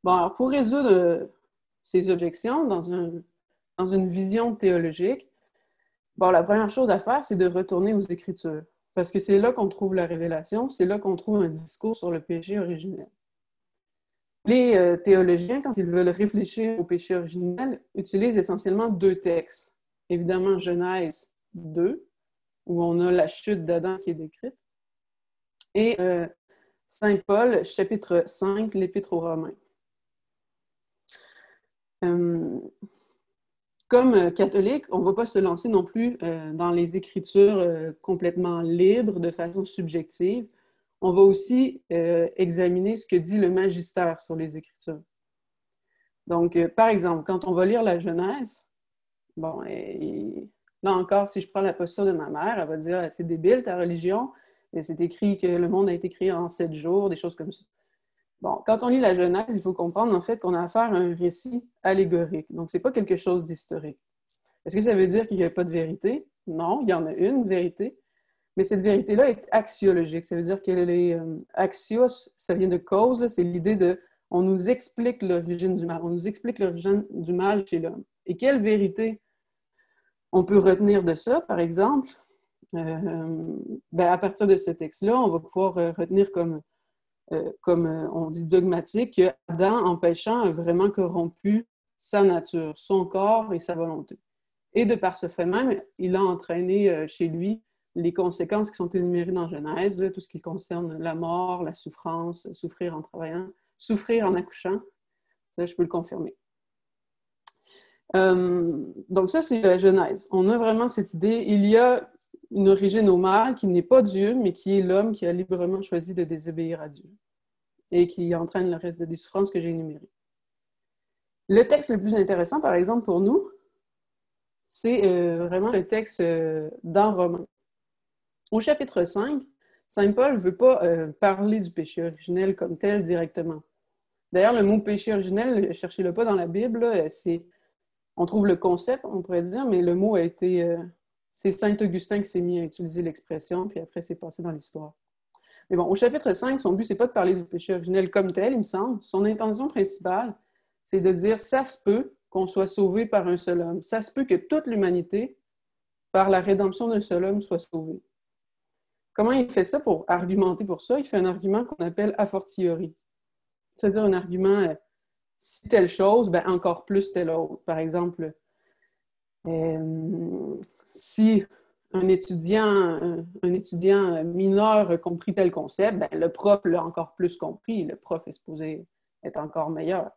Bon, alors pour résoudre euh, ces objections dans, une vision théologique, bon, la première chose à faire, c'est de retourner aux Écritures. Parce que c'est là qu'on trouve la révélation, c'est là qu'on trouve un discours sur le péché originel. Les euh, théologiens, quand ils veulent réfléchir au péché originel, utilisent essentiellement deux textes. Évidemment, Genèse 2, où on a la chute d'Adam qui est décrite, et euh, Saint Paul, chapitre 5, l'Épître aux Romains. Euh, comme catholique, on ne va pas se lancer non plus dans les écritures complètement libres, de façon subjective. On va aussi examiner ce que dit le magistère sur les écritures. Donc, par exemple, quand on va lire la Genèse, bon, là encore, si je prends la posture de ma mère, elle va dire c'est débile ta religion, c'est écrit que le monde a été créé en sept jours, des choses comme ça. Bon, quand on lit la Genèse, il faut comprendre en fait qu'on a affaire à un récit allégorique. Donc, ce n'est pas quelque chose d'historique. Est-ce que ça veut dire qu'il n'y a pas de vérité? Non, il y en a une vérité, mais cette vérité-là est axiologique. Ça veut dire qu'elle est euh, ça vient de cause, c'est l'idée de on nous explique l'origine du mal, on nous explique l'origine du mal chez l'homme. Et quelle vérité on peut retenir de ça, par exemple? Euh, ben, à partir de ce texte-là, on va pouvoir euh, retenir comme euh, comme on dit dogmatique, que Adam, en péchant, a vraiment corrompu sa nature, son corps et sa volonté. Et de par ce fait même, il a entraîné chez lui les conséquences qui sont énumérées dans Genèse, tout ce qui concerne la mort, la souffrance, souffrir en travaillant, souffrir en accouchant. Ça, je peux le confirmer. donc ça, c'est la Genèse. On a vraiment cette idée, il y a une origine au mal qui n'est pas Dieu, mais qui est l'homme qui a librement choisi de désobéir à Dieu et qui entraîne le reste des souffrances que j'ai énumérées. Le texte le plus intéressant, par exemple, pour nous, c'est euh, vraiment le texte euh, dans Romains. Au chapitre 5, Saint Paul ne veut pas euh, parler du péché originel comme tel directement. D'ailleurs, le mot péché originel, cherchez-le pas dans la Bible, c'est on trouve le concept, on pourrait dire, mais le mot a été c'est Saint Augustin qui s'est mis à utiliser l'expression, puis après, c'est passé dans l'histoire. Mais bon, au chapitre 5, son but, c'est pas de parler du péché originel comme tel, il me semble. Son intention principale, c'est de dire ça se peut qu'on soit sauvé par un seul homme. Ça se peut que toute l'humanité, par la rédemption d'un seul homme, soit sauvée. Comment il fait ça pour argumenter pour ça? Il fait un argument qu'on appelle a fortiori. C'est-à-dire un argument, euh, si telle chose, ben encore plus telle autre. Par exemple, euh, si un étudiant, un, étudiant mineur a compris tel concept, ben, le prof l'a encore plus compris. Le prof est supposé être encore meilleur.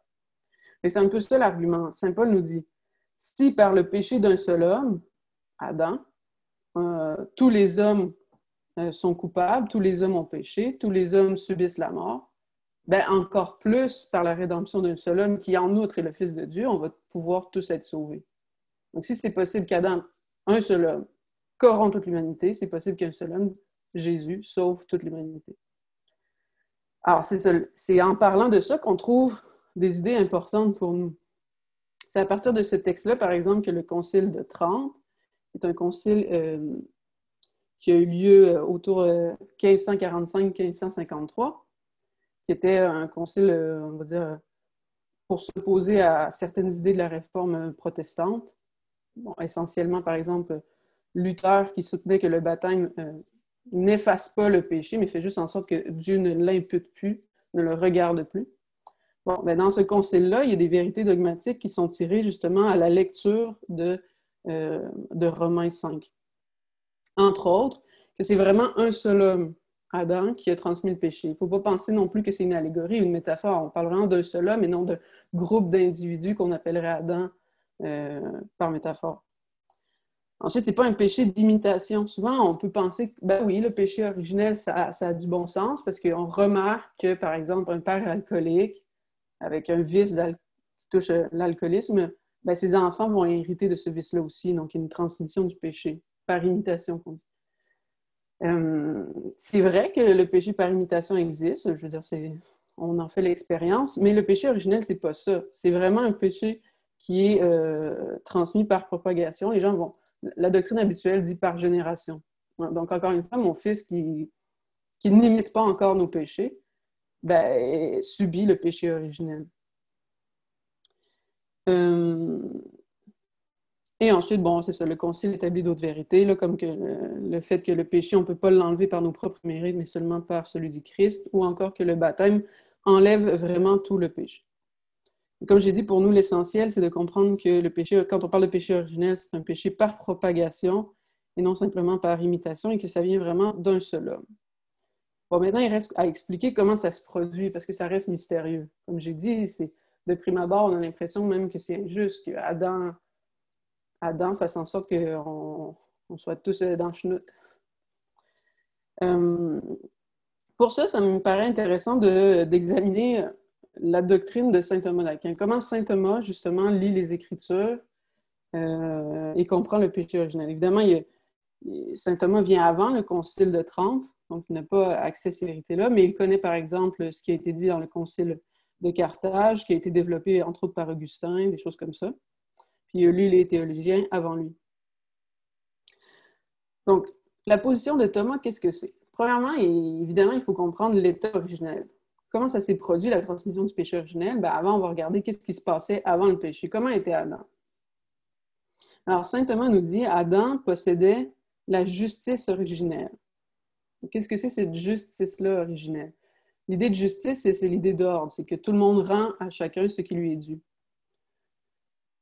C'est un peu ça l'argument. Saint Paul nous dit, si par le péché d'un seul homme, Adam, euh, tous les hommes sont coupables, tous les hommes ont péché, tous les hommes subissent la mort, ben encore plus par la rédemption d'un seul homme qui en outre est le Fils de Dieu, on va pouvoir tous être sauvés. Donc, si c'est possible qu'Adam, un seul homme, corrompt toute l'humanité, c'est possible qu'un seul homme, Jésus, sauve toute l'humanité. Alors, c'est en parlant de ça qu'on trouve des idées importantes pour nous. C'est à partir de ce texte-là, par exemple, que le Concile de Trente est un concile euh, qui a eu lieu euh, autour de 1545-1553, qui était un concile, euh, on va dire, pour s'opposer à certaines idées de la réforme protestante. essentiellement, par exemple, Luther qui soutenait que le baptême euh, n'efface pas le péché, mais fait juste en sorte que Dieu ne l'impute plus, ne le regarde plus. Bon, ben dans ce concile-là, il y a des vérités dogmatiques qui sont tirées justement à la lecture de, euh, de Romains 5. Entre autres, que c'est vraiment un seul homme, Adam, qui a transmis le péché. Il ne faut pas penser non plus que c'est une allégorie, une métaphore. On parle vraiment d'un seul homme et non de groupe d'individus qu'on appellerait Adam euh, par métaphore. Ensuite, ce n'est pas un péché d'imitation. Souvent, on peut penser que, ben oui, le péché originel, ça, a du bon sens parce qu'on remarque que, par exemple, un père alcoolique avec un vice qui touche l'alcoolisme, ben, ses enfants vont hériter de ce vice-là aussi. Donc, il y a une transmission du péché par imitation, euh, c'est vrai que le péché par imitation existe. Je veux dire, on en fait l'expérience, mais le péché originel, c'est pas ça. C'est vraiment un péché qui est euh, transmis par propagation. Les gens vont la doctrine habituelle dit par génération. Donc, encore une fois, mon fils qui, qui n'imite pas encore nos péchés, ben, subit le péché originel. Euh, et ensuite, bon, c'est ça, le Concile établit d'autres vérités, là, comme le, fait que le péché, on ne peut pas l'enlever par nos propres mérites, mais seulement par celui du Christ, ou encore que le baptême enlève vraiment tout le péché. Comme j'ai dit, pour nous, l'essentiel, c'est de comprendre que le péché, quand on parle de péché originel, c'est un péché par propagation et non simplement par imitation et que ça vient vraiment d'un seul homme. Bon, maintenant, il reste à expliquer comment ça se produit parce que ça reste mystérieux. Comme j'ai dit, c'est de prime abord, on a l'impression même que c'est injuste, que Adam, Adam fasse en sorte qu'on on soit tous dans le. Euh, pour ça, ça me paraît intéressant d'examiner la doctrine de saint Thomas d'Aquin. Comment saint Thomas, justement, lit les Écritures euh, et comprend le péché originel. Évidemment, saint Thomas vient avant le concile de Trente, donc il n'a pas accès à ces vérités-là, mais il connaît, par exemple, ce qui a été dit dans le concile de Carthage, qui a été développé, entre autres, par Augustin, des choses comme ça. Puis il a lu les théologiens avant lui. Donc, la position de Thomas, qu'est-ce que c'est? Premièrement, évidemment, il faut comprendre l'état originel. Comment ça s'est produit, la transmission du péché originel? Ben, avant, on va regarder qu'est-ce qui se passait avant le péché. Comment était Adam? Alors, Saint Thomas nous dit, Adam possédait la justice originelle. Qu'est-ce que c'est cette justice-là originelle? L'idée de justice, c'est l'idée d'ordre, c'est que tout le monde rend à chacun ce qui lui est dû.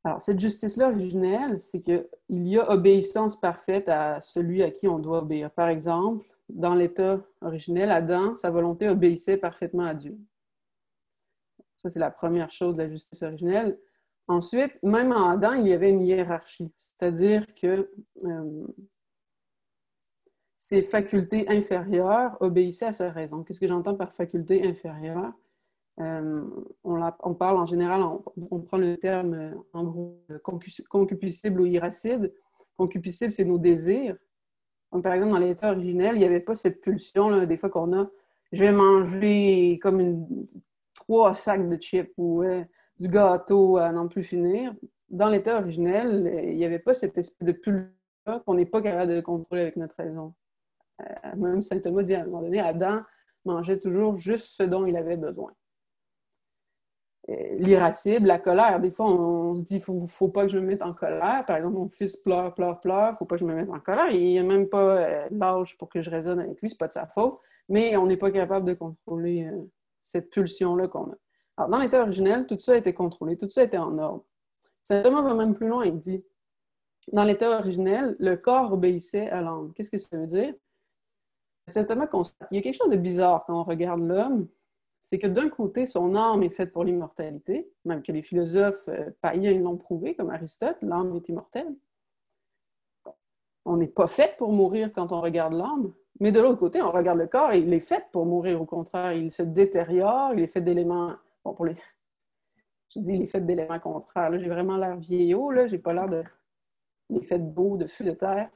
Alors, cette justice-là originelle, c'est qu'il y a obéissance parfaite à celui à qui on doit obéir. Par exemple, dans l'état originel, Adam, sa volonté obéissait parfaitement à Dieu. Ça, c'est la première chose de la justice originelle. Ensuite, même en Adam, il y avait une hiérarchie, c'est-à-dire que euh, ses facultés inférieures obéissaient à sa raison. Qu'est-ce que j'entends par faculté inférieure? Euh, on, parle en général, on, prend le terme en gros concupiscible ou irascible. Concupiscible, c'est nos désirs par exemple, dans l'état originel, il n'y avait pas cette pulsion, des fois qu'on a je vais manger comme trois sacs de chips ou du gâteau à n'en plus finir. Dans l'état originel, il n'y avait pas cette espèce de pulsion qu'on n'est pas capable de contrôler avec notre raison. Euh, même Saint Thomas dit à un moment donné, Adam mangeait toujours juste ce dont il avait besoin. Euh, l'irascible, la colère. Des fois, on, se dit, faut, faut pas que je me mette en colère. Par exemple, mon fils pleure, pleure, pleure, faut pas que je me mette en colère. Il n'a même pas euh, l'âge pour que je raisonne avec lui, c'est pas de sa faute. Mais on n'est pas capable de contrôler euh, cette pulsion-là qu'on a. Alors, dans l'état originel, tout ça a été contrôlé, tout ça était en ordre. Saint Thomas va même plus loin, il dit, dans l'état originel, le corps obéissait à l'âme. Qu'est-ce que ça veut dire? Saint Thomas constate, il y a quelque chose de bizarre quand on regarde l'homme, c'est que d'un côté, son âme est faite pour l'immortalité, même que les philosophes euh, païens l'ont prouvé, comme Aristote, l'âme est immortelle. On n'est pas fait pour mourir quand on regarde l'âme, mais de l'autre côté, on regarde le corps et il est fait pour mourir, au contraire. Il se détériore, il est fait d'éléments. Bon, pour les. (laughs) Je dis, il est fait d'éléments contraires. J'ai vraiment l'air vieillot, là, j'ai pas l'air de. Beau, de feu de terre.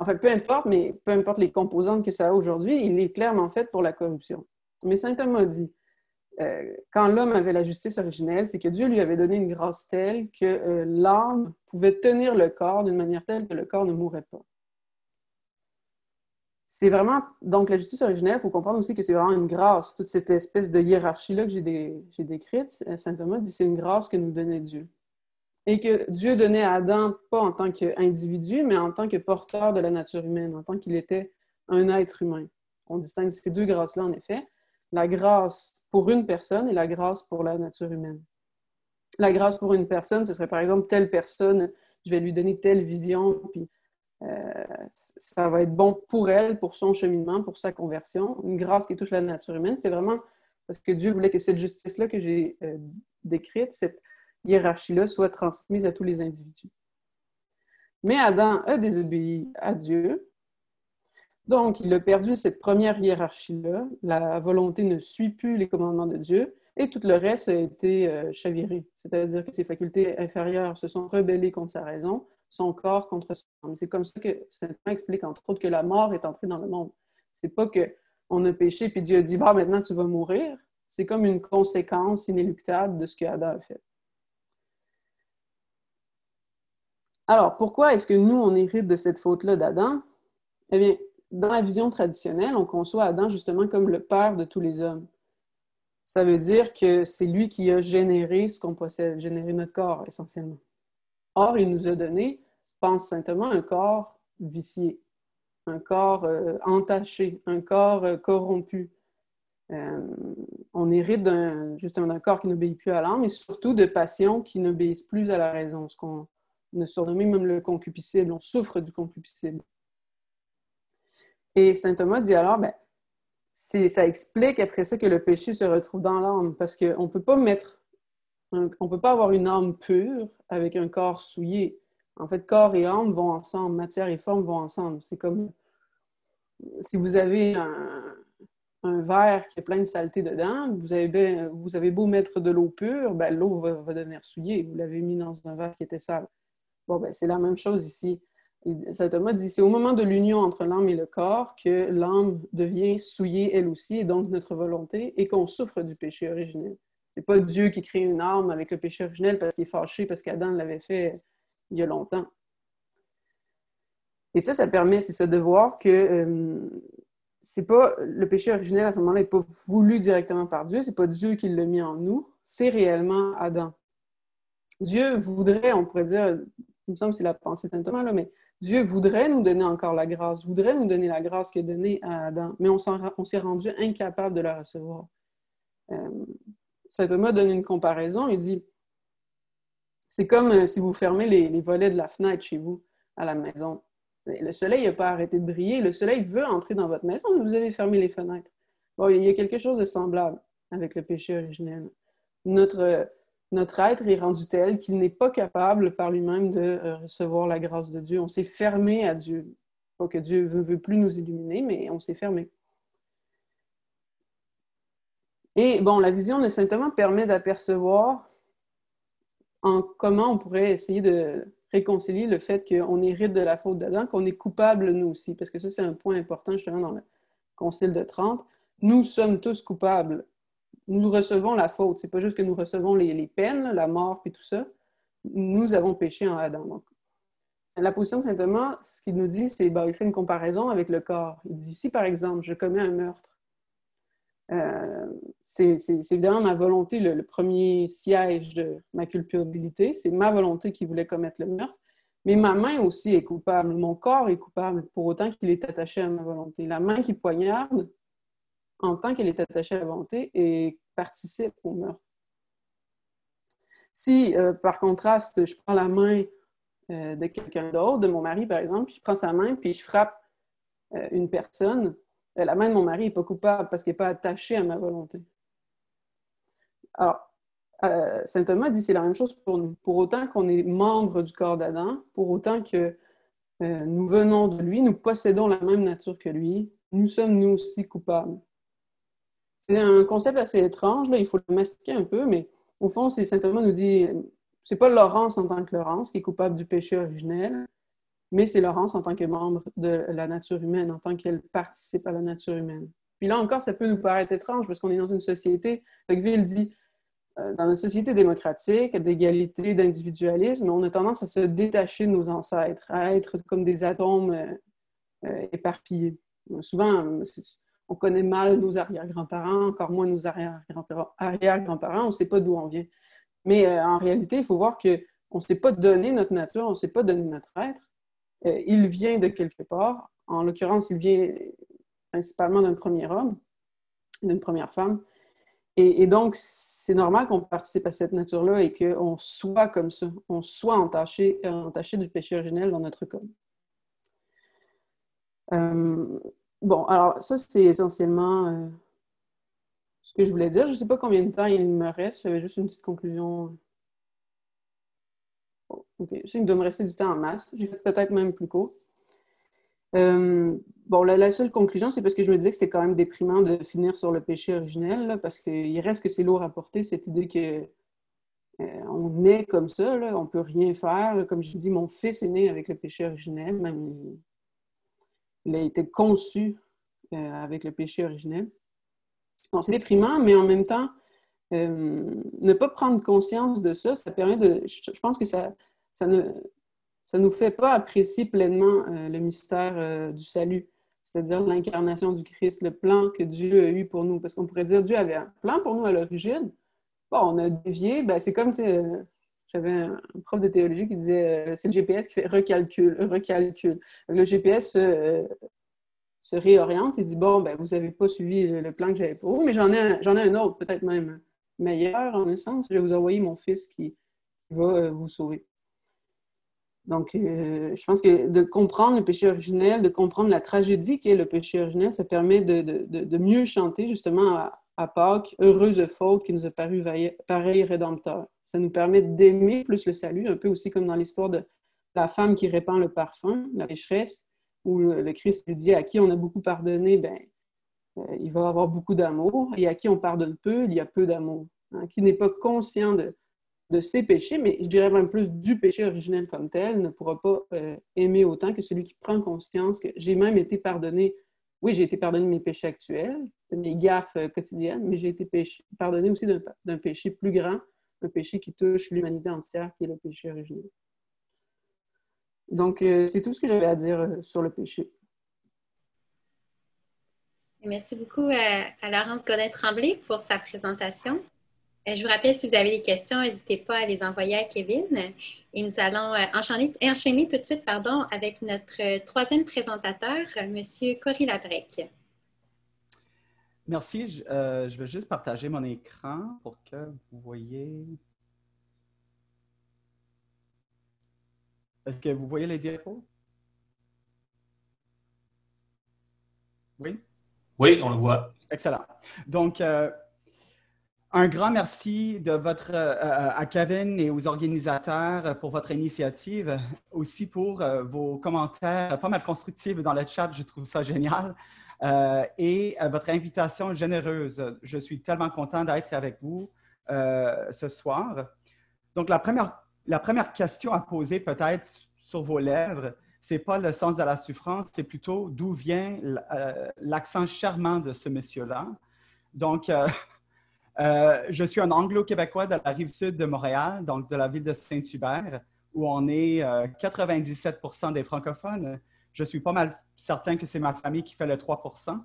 Enfin, peu importe, mais peu importe les composantes que ça a aujourd'hui, il est clairement fait pour la corruption. Mais saint Thomas dit, euh, quand l'homme avait la justice originelle, c'est que Dieu lui avait donné une grâce telle que euh, l'âme pouvait tenir le corps d'une manière telle que le corps ne mourrait pas. c'est vraiment, donc la justice originelle, il faut comprendre aussi que c'est vraiment une grâce, toute cette espèce de hiérarchie-là que j'ai décrite. Saint Thomas dit c'est une grâce que nous donnait Dieu. Et que Dieu donnait à Adam, pas en tant qu'individu, mais en tant que porteur de la nature humaine, en tant qu'il était un être humain. On distingue ces deux grâces-là, en effet. La grâce pour une personne et la grâce pour la nature humaine. La grâce pour une personne, ce serait par exemple telle personne, je vais lui donner telle vision, puis euh, ça va être bon pour elle, pour son cheminement, pour sa conversion. Une grâce qui touche la nature humaine, c'est vraiment parce que Dieu voulait que cette justice-là que j'ai euh, décrite, cette hiérarchie-là, soit transmise à tous les individus. Mais Adam a désobéi à Dieu. Donc, il a perdu cette première hiérarchie-là. La volonté ne suit plus les commandements de Dieu et tout le reste a été euh, chaviré. C'est-à-dire que ses facultés inférieures se sont rebellées contre sa raison son corps contre son âme. C'est comme ça que Saint explique, entre autres, que la mort est entrée dans le monde. C'est pas qu'on a péché puis Dieu a dit, bah, maintenant tu vas mourir. C'est comme une conséquence inéluctable de ce que Adam a fait. Alors, pourquoi est-ce que nous, on hérite de cette faute-là d'Adam? Eh bien, dans la vision traditionnelle, on conçoit Adam justement comme le père de tous les hommes. Ça veut dire que c'est lui qui a généré ce qu'on possède, généré notre corps essentiellement. Or, il nous a donné, pense simplement, un corps vicié, un corps euh, entaché, un corps euh, corrompu. Euh, on hérite justement d'un corps qui n'obéit plus à l'âme et surtout de passions qui n'obéissent plus à la raison, ce qu'on a surnommé même le concupiscible. On souffre du concupiscible. Et saint Thomas dit alors, ben, ça explique après ça que le péché se retrouve dans l'âme parce qu'on ne peut pas mettre on peut pas avoir une âme pure avec un corps souillé. En fait, corps et âme vont ensemble, matière et forme vont ensemble. C'est comme si vous avez un, verre qui a plein de saleté dedans, vous avez, vous avez beau mettre de l'eau pure, ben, l'eau va, devenir souillée. Vous l'avez mis dans un verre qui était sale. Bon, ben, c'est la même chose ici. Saint Thomas dit c'est au moment de l'union entre l'âme et le corps que l'âme devient souillée elle aussi, et donc notre volonté, et qu'on souffre du péché originel. C'est pas Dieu qui crée une âme avec le péché originel parce qu'il est fâché, parce qu'Adam l'avait fait il y a longtemps. Et ça, ça permet, c'est ça, de voir que euh, c'est pas le péché originel à ce moment-là n'est pas voulu directement par Dieu, c'est pas Dieu qui l'a mis en nous, c'est réellement Adam. Dieu voudrait, on pourrait dire, il me semble que c'est la pensée simplement là, mais Dieu voudrait nous donner encore la grâce, voudrait nous donner la grâce qu'il a donnée à Adam, mais on s'est rendu incapable de la recevoir. Euh, Saint Thomas donne une comparaison. Il dit c'est comme euh, si vous fermez les, volets de la fenêtre chez vous, à la maison. Le soleil n'a pas arrêté de briller. Le soleil veut entrer dans votre maison, mais vous avez fermé les fenêtres. Bon, il y a quelque chose de semblable avec le péché originel. Notre, notre être est rendu tel qu'il n'est pas capable par lui-même de euh, recevoir la grâce de Dieu. On s'est fermé à Dieu. Pas que Dieu ne veut plus nous illuminer, mais on s'est fermé. Et bon, la vision de Saint Thomas permet d'apercevoir en comment on pourrait essayer de réconcilier le fait qu'on hérite de la faute d'Adam, qu'on est coupable nous aussi, parce que ça, c'est un point important justement dans le Concile de Trente. Nous sommes tous coupables. Nous recevons la faute. C'est pas juste que nous recevons les, peines, la mort et tout ça. Nous avons péché en Adam. La position de saint Thomas, ce qu'il nous dit, c'est ben, il fait une comparaison avec le corps. Il dit si, par exemple, je commets un meurtre, euh, c'est évidemment ma volonté, le, premier siège de ma culpabilité. C'est ma volonté qui voulait commettre le meurtre. Mais ma main aussi est coupable. Mon corps est coupable pour autant qu'il est attaché à ma volonté. La main qui poignarde, en tant qu'elle est attachée à la volonté, et participe au meurtre. Si, euh, par contraste, je prends la main euh, de quelqu'un d'autre, de mon mari par exemple, puis je prends sa main, puis je frappe une personne, euh, la main de mon mari n'est pas coupable parce qu'il n'est pas attaché à ma volonté. Alors, euh, Saint Thomas dit c'est la même chose pour nous. Pour autant qu'on est membre du corps d'Adam, pour autant que euh, nous venons de lui, nous possédons la même nature que lui, nous sommes nous aussi coupables. C'est un concept assez étrange, là, il faut le mastiquer un peu, mais au fond, Saint Thomas nous dit c'est pas Laurence en tant que Laurence qui est coupable du péché originel, mais c'est Laurence en tant que membre de la nature humaine, en tant qu'elle participe à la nature humaine. Puis là encore, ça peut nous paraître étrange parce qu'on est dans une société, Tocqueville dit, euh, dans une société démocratique, d'égalité, d'individualisme, on a tendance à se détacher de nos ancêtres, à être comme des atomes euh, euh, éparpillés. Souvent, on connaît mal nos arrière-grands-parents, encore moins nos arrière-grands-parents, on ne sait pas d'où on vient. Mais euh, en réalité, il faut voir qu'on ne s'est pas donné notre nature, on ne s'est pas donné notre être. Euh, il vient de quelque part. En l'occurrence, il vient principalement d'un premier homme, d'une première femme. Et, donc, c'est normal qu'on participe à cette nature-là et qu'on soit comme ça, on soit entaché, entaché du péché originel dans notre corps. Euh, bon, alors ça, c'est essentiellement euh, ce que je voulais dire. Je ne sais pas combien de temps il me reste. J'avais juste une petite conclusion. Oh, OK. Je sais qu'il doit me rester du temps en masse. J'ai fait peut-être même plus court. Euh, bon, la, seule conclusion, c'est parce que je me disais que c'était quand même déprimant de finir sur le péché originel, parce qu'il reste que c'est lourd à porter, cette idée que on est comme ça, là, on peut rien faire. Comme je dis, mon fils est né avec le péché originel, même il a été conçu euh, avec le péché originel. c'est déprimant, mais en même temps, euh, ne pas prendre conscience de ça, ça permet de. Je, pense que ça, ça ne ça nous fait pas apprécier pleinement euh, le mystère du salut, c'est-à-dire l'incarnation du Christ, le plan que Dieu a eu pour nous. Parce qu'on pourrait dire Dieu avait un plan pour nous à l'origine. Bon, on a dévié, ben, c'est comme, j'avais un prof de théologie qui disait euh, c'est le GPS qui fait recalcul, recalcul. Le GPS se réoriente et dit bon, ben, vous n'avez pas suivi le, plan que j'avais pour vous, mais j'en ai, un, ai un autre, peut-être même meilleur en un sens. Je vais vous envoyer mon fils qui va euh, vous sauver. Donc, euh, je pense que de comprendre le péché originel, de comprendre la tragédie qu'est le péché originel, ça permet de, mieux chanter justement à, à, Pâques, heureuse faute qui nous a paru pareil rédempteur. Ça nous permet d'aimer plus le salut, un peu aussi comme dans l'histoire de la femme qui répand le parfum, la pécheresse, où le Christ lui dit à qui on a beaucoup pardonné, ben, euh, il va avoir beaucoup d'amour, et à qui on pardonne peu, il y a peu d'amour. Hein. Qui n'est pas conscient de, ses péchés, mais je dirais même plus du péché originel comme tel, ne pourra pas euh, aimer autant que celui qui prend conscience que j'ai même été pardonné. Oui, j'ai été pardonné de mes péchés actuels, de mes gaffes euh, quotidiennes, mais j'ai été pardonné aussi d'un péché plus grand, un péché qui touche l'humanité entière, qui est le péché originel. Donc, euh, c'est tout ce que j'avais à dire euh, sur le péché. Merci beaucoup à, Laurence Godin-Tremblay pour sa présentation. Euh, je vous rappelle, si vous avez des questions, n'hésitez pas à les envoyer à Kevin. Et nous allons enchaîner, enchaîner tout de suite pardon, avec notre troisième présentateur, M. Cory Labrec. Merci. Je, euh, je, vais juste partager mon écran pour que vous voyez. Est-ce que vous voyez les diapos? Oui? Oui, on le voit. Excellent. Donc, euh, un grand merci de votre, euh, à Kevin et aux organisateurs pour votre initiative, aussi pour vos commentaires pas mal constructifs dans le chat. Je trouve ça génial. Euh, et euh, votre invitation généreuse. Je suis tellement content d'être avec vous euh, ce soir. Donc, la première, la première question à poser peut-être sur vos lèvres, ce n'est pas le sens de la souffrance, c'est plutôt d'où vient l'accent charmant de ce monsieur-là. Donc, (laughs) je suis un anglo-québécois de la rive sud de Montréal, donc de la ville de Saint-Hubert, où on est 97% des francophones je suis pas mal certain que c'est ma famille qui fait le 3%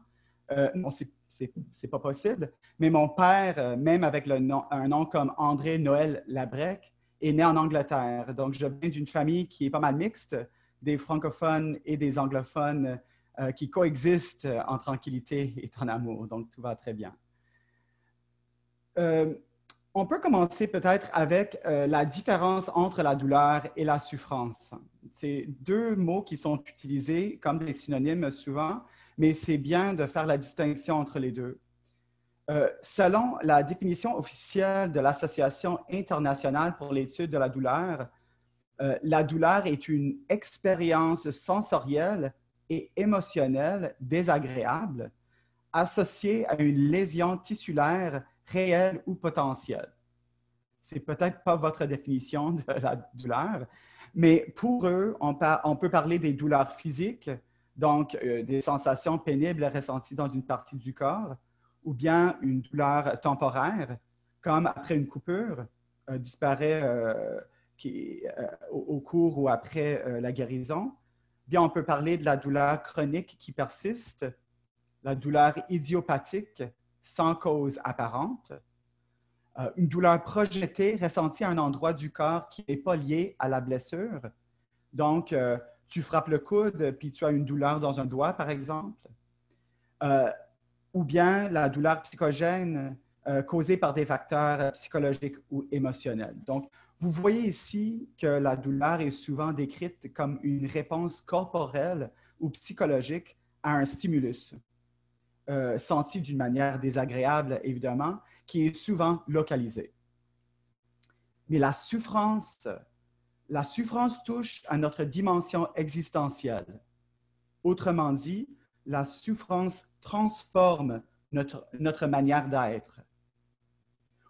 euh, Non, c'est pas possible. Mais mon père, euh, même avec le nom, un nom comme André Noël Labrec, est né en Angleterre. Donc, je viens d'une famille qui est pas mal mixte, des francophones et des anglophones euh, qui coexistent en tranquillité et en amour. Donc, tout va très bien. On peut commencer peut-être avec euh, la différence entre la douleur et la souffrance. C'est deux mots qui sont utilisés comme des synonymes souvent, mais c'est bien de faire la distinction entre les deux. Euh, selon la définition officielle de l'Association internationale pour l'étude de la douleur, euh, la douleur est une expérience sensorielle et émotionnelle désagréable associée à une lésion tissulaire réel ou potentiel. C'est peut-être pas votre définition de la douleur, mais pour eux, on, peut parler des douleurs physiques, donc euh, des sensations pénibles ressenties dans une partie du corps, ou bien une douleur temporaire, comme après une coupure, euh, disparaît euh, qui, au, cours ou après la guérison. bien on peut parler de la douleur chronique qui persiste, la douleur idiopathique sans cause apparente, euh, une douleur projetée ressentie à un endroit du corps qui n'est pas lié à la blessure. Donc, euh, tu frappes le coude, puis tu as une douleur dans un doigt, par exemple. Euh, ou bien la douleur psychogène causée par des facteurs psychologiques ou émotionnels. Donc, vous voyez ici que la douleur est souvent décrite comme une réponse corporelle ou psychologique à un stimulus, senti d'une manière désagréable, évidemment, qui est souvent localisée. Mais la souffrance, la souffrance touche à notre dimension existentielle. Autrement dit, la souffrance transforme notre, notre manière d'être.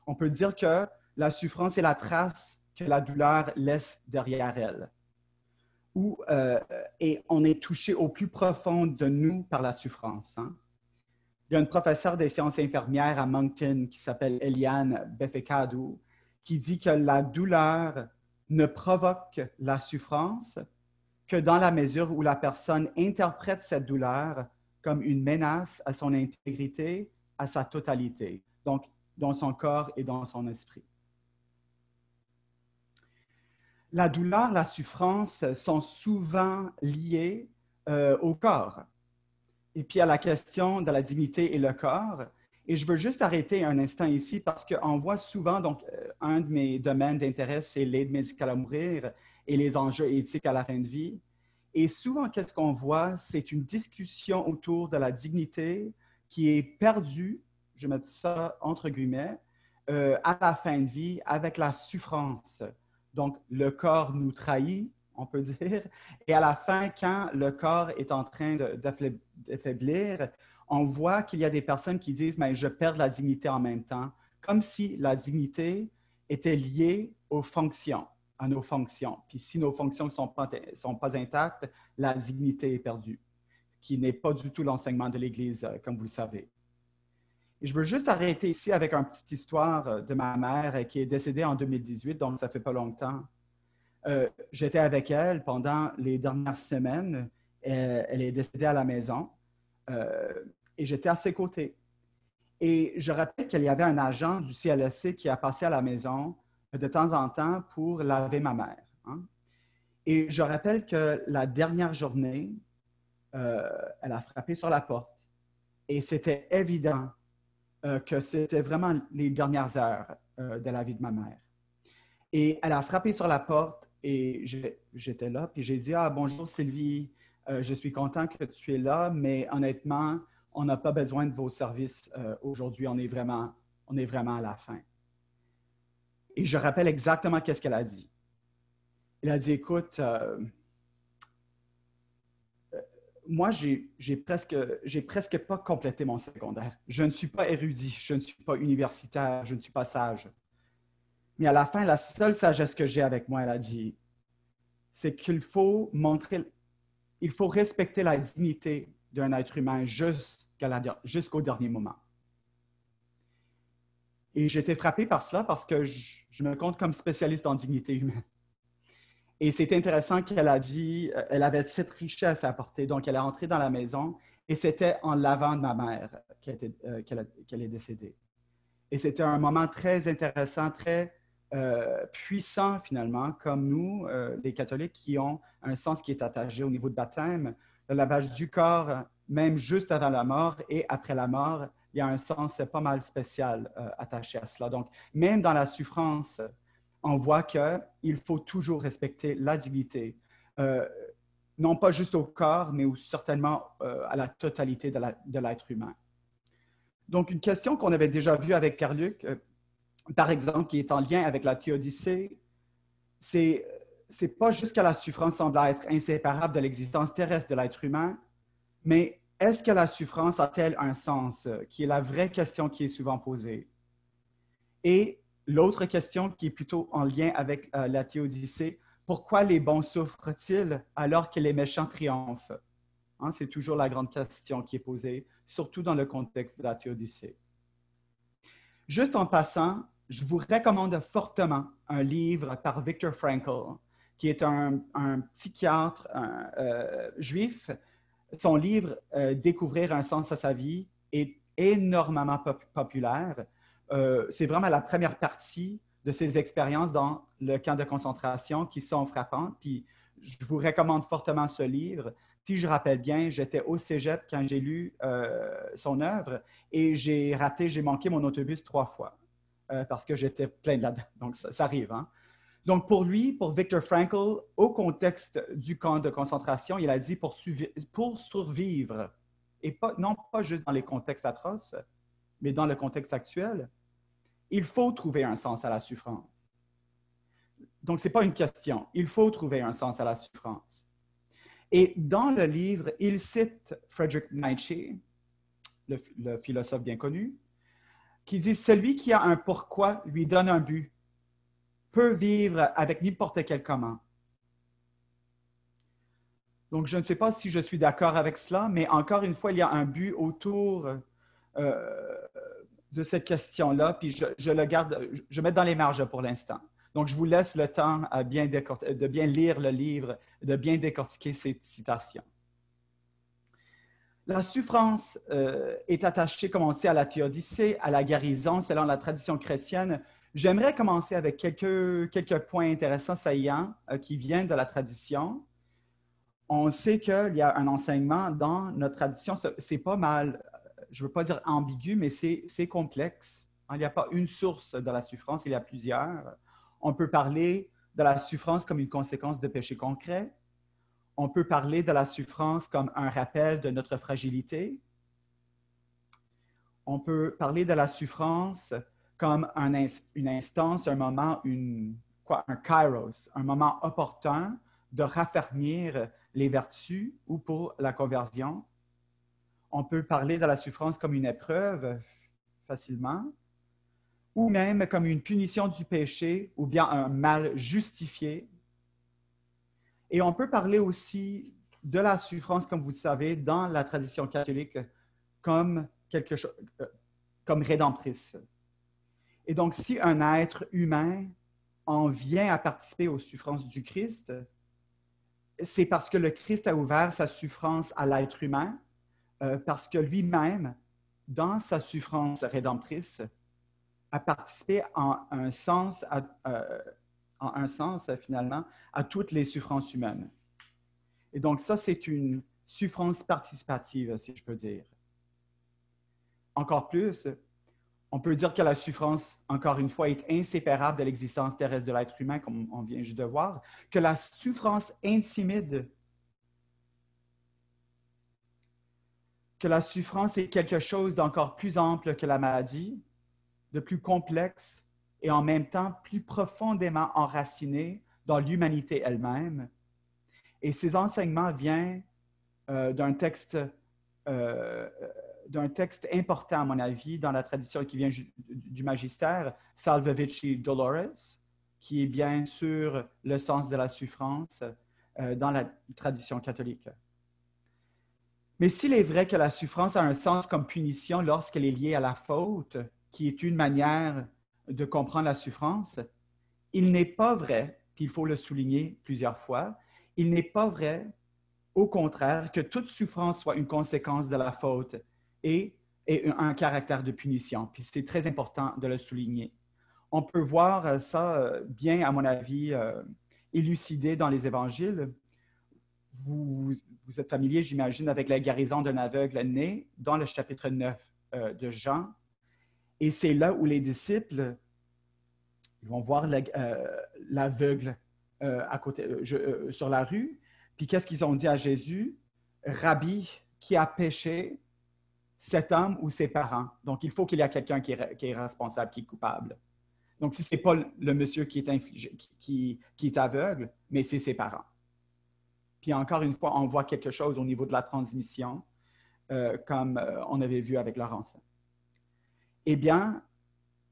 On peut dire que la souffrance est la trace que la douleur laisse derrière elle. Ou, euh, et on est touché au plus profond de nous par la souffrance. Hein? Il y a une professeure des sciences infirmières à Moncton qui s'appelle Eliane Befekadou qui dit que la douleur ne provoque la souffrance que dans la mesure où la personne interprète cette douleur comme une menace à son intégrité, à sa totalité, donc dans son corps et dans son esprit. La douleur, la souffrance sont souvent liées euh, au corps et puis à la question de la dignité et le corps. Et je veux juste arrêter un instant ici parce qu'on voit souvent, donc, euh, un de mes domaines d'intérêt, c'est l'aide médicale à mourir et les enjeux éthiques à la fin de vie. Et souvent, qu'est-ce qu'on voit? C'est une discussion autour de la dignité qui est perdue, je mets ça entre guillemets, euh, à la fin de vie avec la souffrance. Donc, le corps nous trahit, on peut dire. Et à la fin, quand le corps est en train d'affaiblir, on voit qu'il y a des personnes qui disent, mais je perds la dignité en même temps, comme si la dignité était liée aux fonctions, à nos fonctions. Puis si nos fonctions ne sont pas, sont intactes, la dignité est perdue, qui n'est pas du tout l'enseignement de l'Église, euh, comme vous le savez. Et je veux juste arrêter ici avec une petite histoire euh, de ma mère euh, qui est décédée en 2018, donc ça fait pas longtemps. Euh, j'étais avec elle pendant les dernières semaines. Elle, est décédée à la maison euh, et j'étais à ses côtés. Et je rappelle qu'il y avait un agent du CLSC qui a passé à la maison de temps en temps pour laver ma mère. Hein. Et je rappelle que la dernière journée, euh, elle a frappé sur la porte et c'était évident que c'était vraiment les dernières heures de la vie de ma mère. Et elle a frappé sur la porte et j'étais là, puis j'ai dit, ah, bonjour Sylvie, euh, je suis content que tu es là, mais honnêtement, on n'a pas besoin de vos services euh, aujourd'hui, on, est vraiment, on est vraiment à la fin. Et je rappelle exactement qu'est-ce qu'elle a dit. Elle a dit, écoute, euh, moi, j'ai presque, presque pas complété mon secondaire. Je ne suis pas érudit, je ne suis pas universitaire, je ne suis pas sage. Mais à la fin, la seule sagesse que j'ai avec moi, elle a dit, c'est qu'il faut montrer, il faut respecter la dignité d'un être humain jusqu'au dernier moment. Et j'étais frappé par cela parce que je, me compte comme spécialiste en dignité humaine. Et c'est intéressant qu'elle a dit, euh, elle avait cette richesse à apporter. Donc, elle est entrée dans la maison et c'était en lavant de ma mère euh, qu'elle est décédée. Et c'était un moment très intéressant, très euh, puissants finalement, comme nous, euh, les catholiques, qui ont un sens qui est attaché au niveau de baptême. Le lavage du corps, même juste avant la mort et après la mort, il y a un sens pas mal spécial euh, attaché à cela. Donc, même dans la souffrance, on voit qu'il faut toujours respecter la dignité, non pas juste au corps, mais certainement à la totalité de l'être humain. Donc, une question qu'on avait déjà vue avec Carluc, par exemple, qui est en lien avec la théodicée, c'est n'est pas juste que la souffrance semble être inséparable de l'existence terrestre de l'être humain, mais est-ce que la souffrance a-t-elle un sens, qui est la vraie question qui est souvent posée? Et l'autre question qui est plutôt en lien avec euh, la théodicée, pourquoi les bons souffrent-ils alors que les méchants triomphent? Hein, c'est toujours la grande question qui est posée, surtout dans le contexte de la théodicée. Juste en passant, je vous recommande fortement un livre par Viktor Frankl qui est un, psychiatre juif. Son livre Découvrir un sens à sa vie est énormément populaire. C'est vraiment la première partie de ses expériences dans le camp de concentration qui sont frappantes. Puis je vous recommande fortement ce livre. Si je rappelle bien, j'étais au cégep quand j'ai lu euh, son œuvre et j'ai raté, j'ai manqué mon autobus trois fois euh, parce que j'étais plein de là-dedans. Donc, ça, arrive. Hein? Donc, pour lui, pour Viktor Frankl, au contexte du camp de concentration, il a dit pour, survivre, et non pas juste dans les contextes atroces, mais dans le contexte actuel, il faut trouver un sens à la souffrance. Donc, ce n'est pas une question. Il faut trouver un sens à la souffrance. Et dans le livre, il cite Friedrich Nietzsche, le, philosophe bien connu, qui dit Celui qui a un pourquoi lui donne un but, peut vivre avec n'importe quel comment. Donc, je ne sais pas si je suis d'accord avec cela, mais encore une fois, il y a un but autour euh, de cette question-là, puis je, le garde, je mets dans les marges pour l'instant. Donc, je vous laisse le temps de bien lire le livre, de bien décortiquer ces citations. La souffrance euh, est attachée, comme on sait, à la théodicée, à la guérison, selon la tradition chrétienne. J'aimerais commencer avec quelques, points intéressants, saillants, euh, qui viennent de la tradition. On sait qu'il y a un enseignement dans notre tradition, c'est pas mal je ne veux pas dire ambigu, mais c'est complexe. Il n'y a pas une source de la souffrance, il y a plusieurs. On peut parler de la souffrance comme une conséquence de péché concret. On peut parler de la souffrance comme un rappel de notre fragilité. On peut parler de la souffrance comme une instance, un moment, un kairos, un moment opportun de raffermir les vertus ou pour la conversion. On peut parler de la souffrance comme une épreuve facilement, ou même comme une punition du péché ou bien un mal justifié. Et on peut parler aussi de la souffrance, comme vous savez, dans la tradition catholique, comme quelque chose, euh, comme rédemptrice. Et donc, si un être humain en vient à participer aux souffrances du Christ, c'est parce que le Christ a ouvert sa souffrance à l'être humain euh, parce que lui-même, dans sa souffrance rédemptrice, a participé en un sens, euh, en un sens finalement, à toutes les souffrances humaines. Et donc ça, c'est une souffrance participative, si je peux dire. Encore plus, on peut dire que la souffrance, encore une fois, est inséparable de l'existence terrestre de l'être humain, comme on vient juste de voir, que la souffrance intimide que la souffrance est quelque chose d'encore plus ample que la maladie, de plus complexe et en même temps plus profondément enraciné dans l'humanité elle-même. Et ces enseignements viennent euh, d'un texte, euh, texte important, à mon avis, dans la tradition qui vient du magistère, Salve Vici Dolores, qui est bien sûr le sens de la souffrance euh, dans la tradition catholique. Mais s'il est vrai que la souffrance a un sens comme punition lorsqu'elle est liée à la faute, qui est une manière de comprendre la souffrance, il n'est pas vrai, puis il faut le souligner plusieurs fois, il n'est pas vrai, au contraire, que toute souffrance soit une conséquence de la faute et, un caractère de punition. Puis c'est très important de le souligner. On peut voir ça euh, bien, à mon avis, euh, élucidé dans les évangiles. Vous, vous êtes familier, j'imagine, avec la guérison d'un aveugle né dans le chapitre 9 euh, de Jean. Et c'est là où les disciples vont voir euh, l'aveugle euh, à côté, sur la rue. Puis qu'est-ce qu'ils ont dit à Jésus? Rabbi, qui a péché, cet homme ou ses parents? Donc, il faut qu'il y ait quelqu'un qui, est responsable, qui est coupable. Donc, si ce n'est pas le monsieur qui est, aveugle, mais c'est ses parents. Puis encore une fois, on voit quelque chose au niveau de la transmission, euh, comme euh, on avait vu avec Laurence. Eh bien,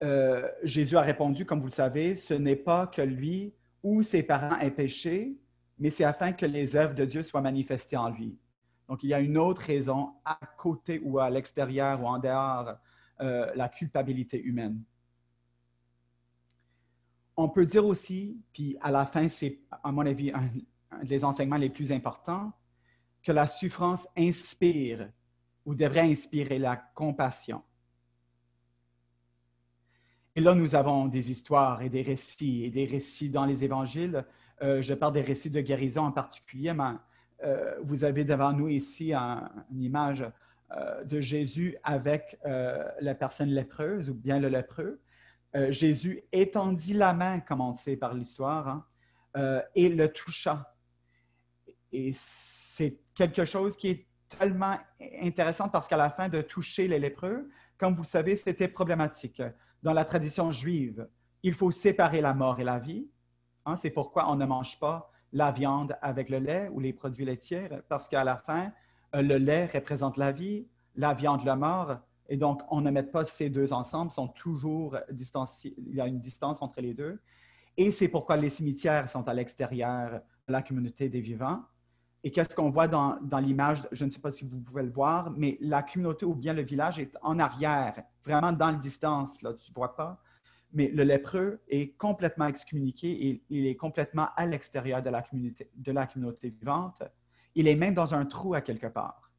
euh, Jésus a répondu, comme vous le savez, ce n'est pas que lui ou ses parents aient péché, mais c'est afin que les œuvres de Dieu soient manifestées en lui. Donc, il y a une autre raison à côté ou à l'extérieur ou en dehors la culpabilité humaine. on peut dire aussi, puis à la fin, c'est à mon avis un, des enseignements les plus importants, que la souffrance inspire ou devrait inspirer la compassion. Et là, nous avons des histoires et des récits, et des récits dans les évangiles. Euh, je parle des récits de guérison en particulier, mais euh, vous avez devant nous ici une image euh, de Jésus avec la personne lépreuse ou bien le lépreux. Jésus étendit la main, comme on sait par l'histoire, hein, et le toucha. Et c'est quelque chose qui est tellement intéressant parce qu'à la fin de toucher les lépreux, comme vous savez, c'était problématique. Dans la tradition juive, il faut séparer la mort et la vie. Hein, c'est pourquoi on ne mange pas la viande avec le lait ou les produits laitiers, parce qu'à la fin, euh, le lait représente la vie, la viande la mort, et donc on ne met pas ces deux ensemble, sont toujours distanciés, il y a une distance entre les deux. Et c'est pourquoi les cimetières sont à l'extérieur de la communauté des vivants. Et qu'est-ce qu'on voit dans, l'image? Je ne sais pas si vous pouvez le voir, mais la communauté ou bien le village est en arrière, vraiment dans la distance, là, tu ne vois pas? Mais le lépreux est complètement excommuniqué et il est complètement à l'extérieur de, la communauté, de la communauté vivante. Il est même dans un trou à quelque part.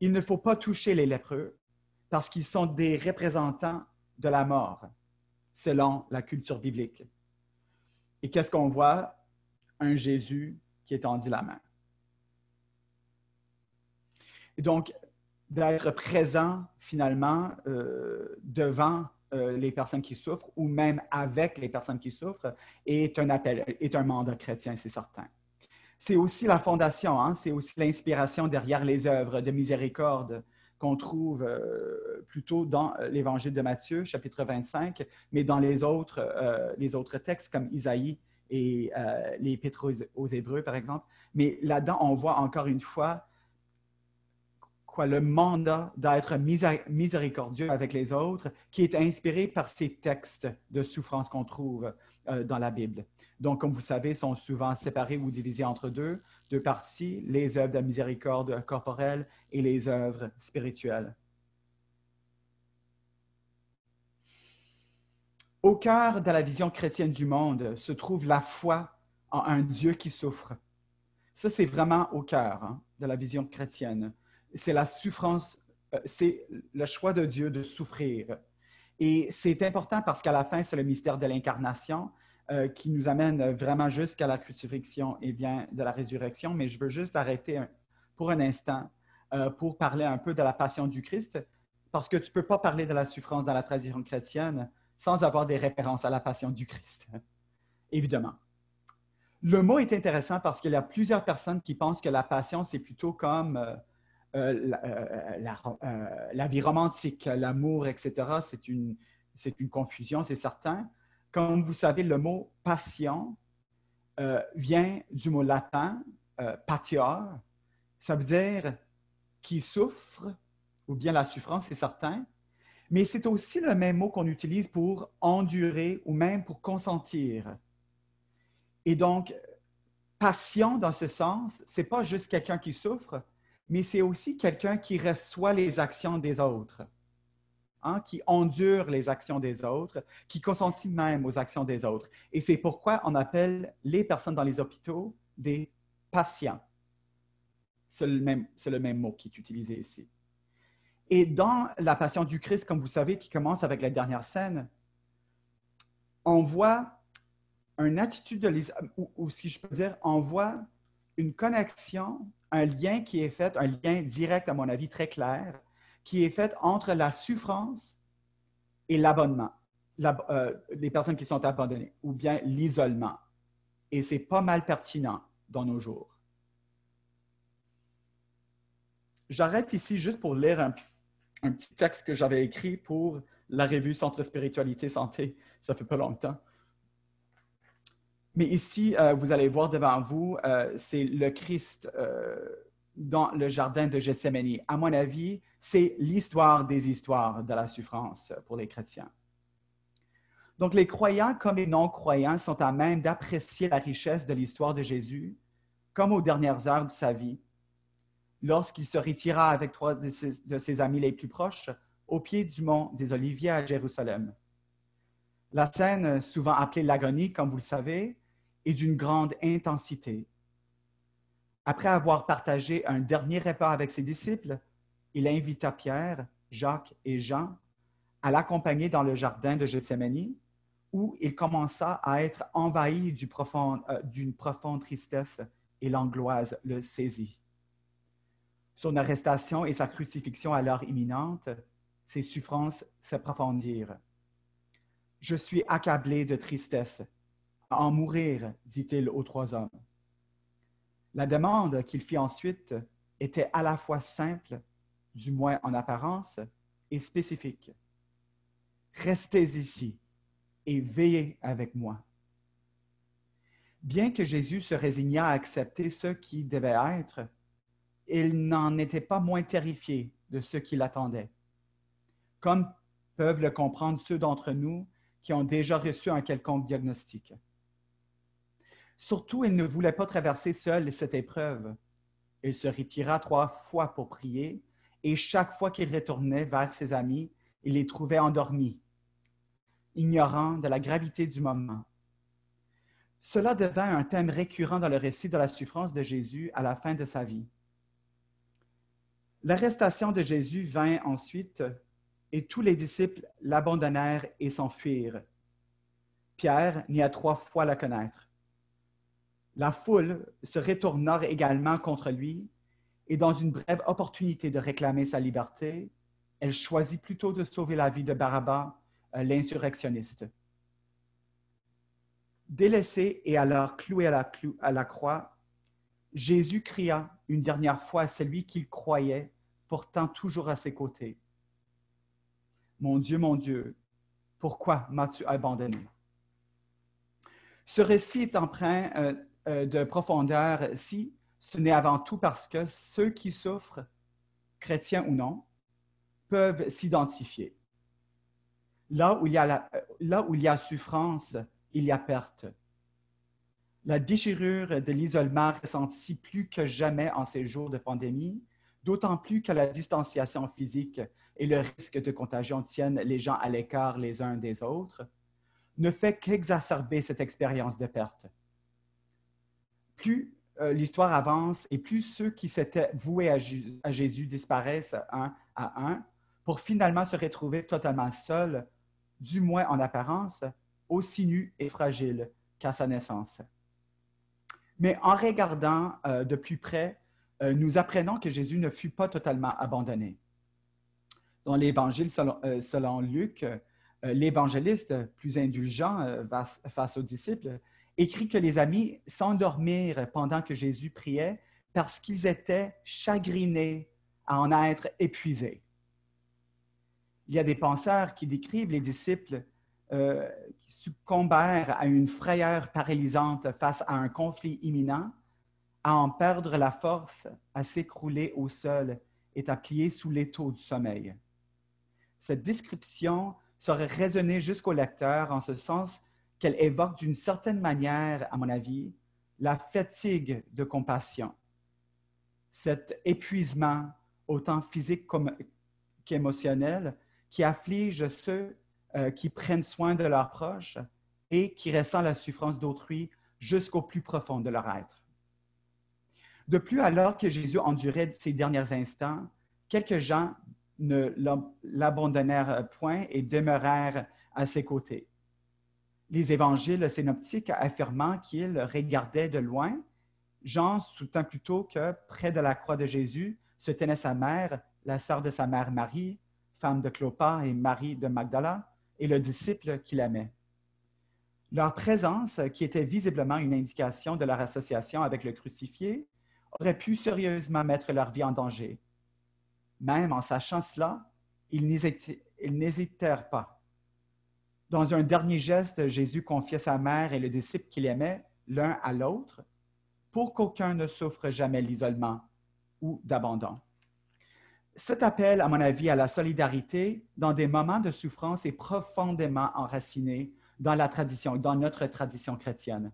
Il ne faut pas toucher les lépreux parce qu'ils sont des représentants de la mort, selon la culture biblique. Et qu'est-ce qu'on voit? Un Jésus qui étendit la main. Donc, d'être présent finalement euh, devant euh, les personnes qui souffrent ou même avec les personnes qui souffrent est un appel, est un mandat chrétien, c'est certain. C'est aussi la fondation, hein, c'est aussi l'inspiration derrière les œuvres de miséricorde qu'on trouve euh, plutôt dans l'Évangile de Matthieu, chapitre 25, mais dans les autres, les autres textes comme Isaïe et euh, les Épîtres aux, Hébreux, par exemple. Mais là-dedans, on voit encore une fois quoi, le mandat d'être miséricordieux avec les autres, qui est inspiré par ces textes de souffrance qu'on trouve euh, dans la Bible. Donc, comme vous savez, sont souvent séparés ou divisés entre deux, deux parties, les œuvres de miséricorde corporelle et les œuvres spirituelles. Au cœur de la vision chrétienne du monde se trouve la foi en un Dieu qui souffre. Ça, c'est vraiment au cœur hein, de la vision chrétienne. C'est la souffrance, euh, c'est le choix de Dieu de souffrir. Et c'est important parce qu'à la fin, c'est le mystère de l'incarnation euh, qui nous amène vraiment jusqu'à la crucifixion et bien de la résurrection. Mais je veux juste arrêter pour un instant euh, pour parler un peu de la passion du Christ, parce que tu ne peux pas parler de la souffrance dans la tradition chrétienne sans avoir des références à la passion du Christ, évidemment. Le mot est intéressant parce qu'il y a plusieurs personnes qui pensent que la passion, c'est plutôt comme euh, euh, euh, la, vie romantique, l'amour, etc. C'est une, une confusion, c'est certain. Comme vous savez, le mot passion vient du mot latin patior. Ça veut dire qui souffre, ou bien la souffrance, c'est certain mais c'est aussi le même mot qu'on utilise pour endurer ou même pour consentir. Et donc, patient dans ce sens, c'est pas juste quelqu'un qui souffre, mais c'est aussi quelqu'un qui reçoit les actions des autres, hein, qui endure les actions des autres, qui consentit même aux actions des autres. Et c'est pourquoi on appelle les personnes dans les hôpitaux des patients. C'est le le même mot qui est utilisé ici. Et dans la Passion du Christ, comme vous savez, qui commence avec la dernière scène, on voit une attitude de ou, si je peux dire, on voit une connexion, un lien qui est fait, un lien direct, à mon avis, très clair, qui est fait entre la souffrance et l'abonnement, euh, les personnes qui sont abandonnées, ou bien l'isolement. Et c'est pas mal pertinent dans nos jours. J'arrête ici juste pour lire un un petit texte que j'avais écrit pour la revue Centre Spiritualité Santé. Ça fait pas longtemps. Mais ici, euh, vous allez voir devant vous, euh, c'est le Christ euh, dans le jardin de Gethsemane. À mon avis, c'est l'histoire des histoires de la souffrance pour les chrétiens. Donc, les croyants comme les non-croyants sont à même d'apprécier la richesse de l'histoire de Jésus, comme aux dernières heures de sa vie, lorsqu'il se retira avec trois de ses, amis les plus proches au pied du mont des Oliviers à Jérusalem. La scène, souvent appelée l'agonie, comme vous le savez, est d'une grande intensité. Après avoir partagé un dernier repas avec ses disciples, il invita Pierre, Jacques et Jean à l'accompagner dans le jardin de Gethsemane, où il commença à être envahi euh, d'une profonde tristesse et l'angoisse le saisit. Son arrestation et sa crucifixion alors imminente, ses souffrances s'approfondirent. Je suis accablé de tristesse. À en mourir, dit-il aux trois hommes. La demande qu'il fit ensuite était à la fois simple, du moins en apparence, et spécifique. Restez ici et veillez avec moi. Bien que Jésus se résignât à accepter ce qui devait être, il n'en était pas moins terrifié de ce qui l'attendait. Comme peuvent le comprendre ceux d'entre nous qui ont déjà reçu un quelconque diagnostic. Surtout, il ne voulait pas traverser seul cette épreuve. Il se retira trois fois pour prier, et chaque fois qu'il retournait vers ses amis, il les trouvait endormis, ignorant de la gravité du moment. Cela devint un thème récurrent dans le récit de la souffrance de Jésus à la fin de sa vie. L'arrestation de Jésus vint ensuite et tous les disciples l'abandonnèrent et s'enfuirent. Pierre nia trois fois la connaître. La foule se retourna également contre lui et dans une brève opportunité de réclamer sa liberté, elle choisit plutôt de sauver la vie de Barabbas, euh, l'insurrectionniste. Délaissé et alors cloué à la croix, Jésus cria une dernière fois à celui qu'il croyait, pourtant toujours à ses côtés. Mon Dieu, mon Dieu, pourquoi m'as-tu abandonné? Ce récit est empreint euh, euh, de profondeur si ce n'est avant tout parce que ceux qui souffrent, chrétiens ou non, peuvent s'identifier. Là, où il y a là où il y a souffrance, il y a perte. La déchirure de l'isolement ressentie plus que jamais en ces jours de pandémie, d'autant plus que la distanciation physique et le risque de contagion tiennent les gens à l'écart les uns des autres, ne fait qu'exacerber cette expérience de perte. Plus euh, l'histoire avance et plus ceux qui s'étaient voués à, à, Jésus disparaissent un à un pour finalement se retrouver totalement seuls, du moins en apparence, aussi nus et fragiles qu'à sa naissance. Mais en regardant euh, de plus près, euh, nous apprenons que Jésus ne fut pas totalement abandonné. Dans l'Évangile selon, euh, Luc, l'évangéliste, plus indulgent face aux disciples, écrit que les amis s'endormirent pendant que Jésus priait parce qu'ils étaient chagrinés à en être épuisés. Il y a des penseurs qui décrivent les disciples euh, qui succombèrent à une frayeur paralysante face à un conflit imminent, à en perdre la force, à s'écrouler au sol et à plier sous l'étau du sommeil. Cette description saurait résonner jusqu'au lecteur en ce sens qu'elle évoque d'une certaine manière, à mon avis, la fatigue de compassion, cet épuisement autant physique qu'émotionnel qui afflige ceux euh, qui prennent soin de leurs proches et qui ressentent la souffrance d'autrui jusqu'au plus profond de leur être. De plus, alors que Jésus endurait ces derniers instants, quelques gens ne l'abandonnèrent point et demeurèrent à ses côtés. Les évangiles synoptiques affirmant qu'il regardait de loin, Jean soutint plutôt que près de la croix de Jésus se tenait sa mère, la sœur de sa mère Marie, femme de Clopas et Marie de Magdala, et le disciple qu'il aimait. Leur présence, qui était visiblement une indication de leur association avec le crucifié, aurait pu sérieusement mettre leur vie en danger. Même en sachant cela, ils n'hésitèrent pas. Dans un dernier geste, Jésus confiait sa mère et le disciple qu'il aimait l'un à l'autre pour qu'aucun ne souffre jamais l'isolement ou d'abandon. Cet appel, à mon avis, à la solidarité dans des moments de souffrance est profondément enraciné dans la tradition, dans notre tradition chrétienne,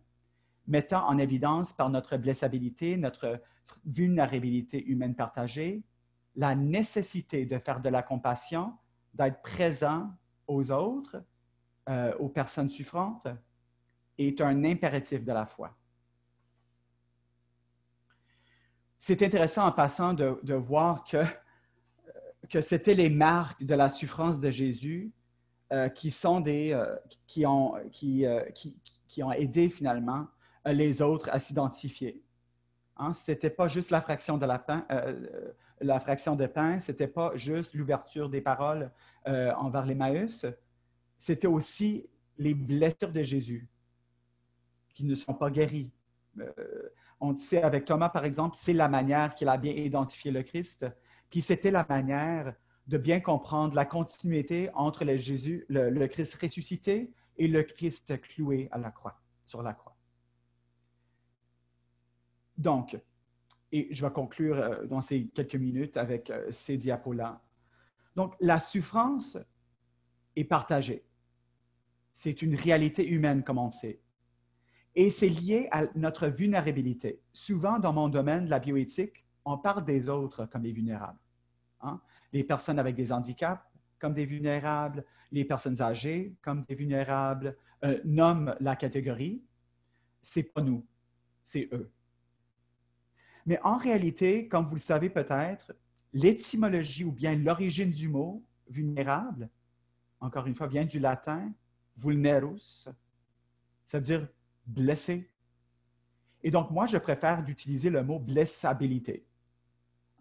mettant en évidence par notre blessabilité, notre vulnérabilité humaine partagée, la nécessité de faire de la compassion, d'être présent aux autres euh, aux personnes souffrantes est un impératif de la foi. C'est intéressant en passant de, voir que, que c'était les marques de la souffrance de Jésus euh, qui, euh, ont, aidé finalement les autres à s'identifier. Hein? Ce n'était pas juste la fraction de, la pain, la fraction de pain, ce n'était pas juste l'ouverture des paroles envers les Maïs, c'était aussi les blessures de Jésus qui ne sont pas guéries. Euh, on sait avec Thomas, par exemple, c'est la manière qu'il a bien identifié le Christ, puis c'était la manière de bien comprendre la continuité entre le, Jésus, le, Christ ressuscité et le Christ cloué à la croix, sur la croix. Donc, et je vais conclure euh, dans ces quelques minutes avec euh, ces diapos-là. Donc, la souffrance est partagée. C'est une réalité humaine, comme on sait. Et c'est lié à notre vulnérabilité. Souvent, dans mon domaine de la bioéthique, on parle des autres comme les vulnérables. Hein? Les personnes avec des handicaps comme des vulnérables, les personnes âgées comme des vulnérables, euh, nomme la catégorie. C'est pas nous, c'est eux. Mais en réalité, comme vous le savez peut-être, l'étymologie ou bien l'origine du mot vulnérable, encore une fois, vient du latin vulnerus, ça veut dire blessé. Et donc, moi, je préfère d'utiliser le mot blessabilité.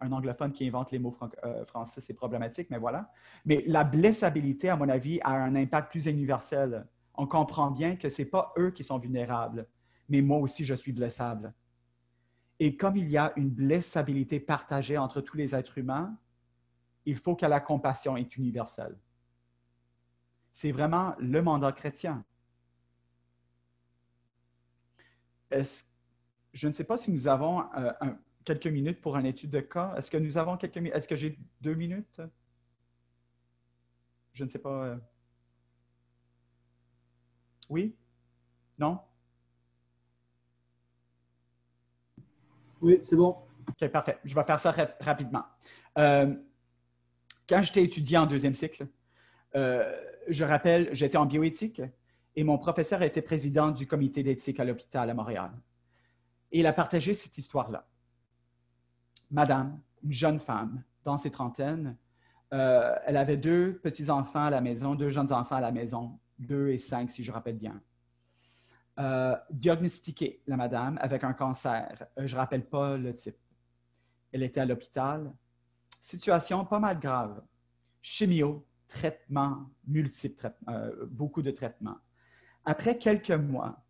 Un anglophone qui invente les mots euh, français, c'est problématique, mais voilà. Mais la blessabilité, à mon avis, a un impact plus universel. On comprend bien que ce n'est pas eux qui sont vulnérables, mais moi aussi, je suis blessable. Et comme il y a une blessabilité partagée entre tous les êtres humains, il faut que la compassion est universelle. C'est vraiment le mandat chrétien. je ne sais pas si nous avons euh, quelques minutes pour une étude de cas. Est-ce que nous avons quelques minutes? Est-ce que j'ai deux minutes? Je ne sais pas. Euh. Oui? Non? Oui, c'est bon. OK, parfait. Je vais faire ça rapidement. Euh, quand j'étais étudiant en deuxième cycle, je rappelle, j'étais en bioéthique et mon professeur était président du comité d'éthique à l'hôpital à Montréal. Et il a partagé cette histoire-là. Madame, une jeune femme dans ses trentaines, euh, elle avait deux petits-enfants à la maison, deux jeunes enfants à la maison, deux et cinq si je rappelle bien. Euh, diagnostiquée, la madame, avec un cancer. Euh, je ne rappelle pas le type. Elle était à l'hôpital. Situation pas mal grave. Chimio, traitements multiples, beaucoup de traitements. Après quelques mois,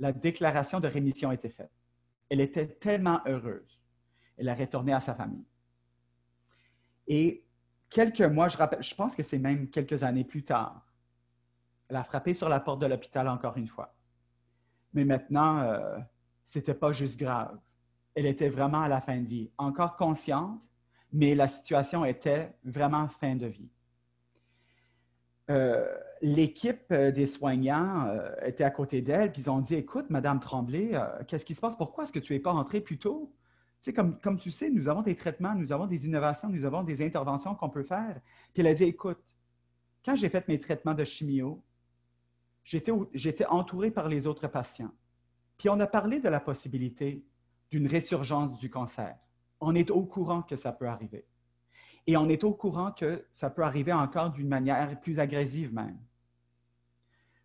la déclaration de rémission été faite. Elle était tellement heureuse. Elle a retourné à sa famille. Et quelques mois, je, rappelle, je pense que c'est même quelques années plus tard, elle a frappé sur la porte de l'hôpital encore une fois. Mais maintenant, euh, ce n'était pas juste grave. Elle était vraiment à la fin de vie, encore consciente, mais la situation était vraiment fin de vie. Euh, l'équipe euh, des soignants euh, était à côté d'elle, puis ils ont dit Écoute, Madame Tremblay, qu'est-ce qui se passe? Pourquoi est-ce que tu n'es pas rentrée plus tôt sais, comme, comme tu sais, nous avons des traitements, nous avons des innovations, nous avons des interventions qu'on peut faire. Puis elle a dit Écoute, quand j'ai fait mes traitements de chimio, j'étais entourée par les autres patients. Puis on a parlé de la possibilité d'une résurgence du cancer. On est au courant que ça peut arriver. Et on est au courant que ça peut arriver encore d'une manière plus agressive même.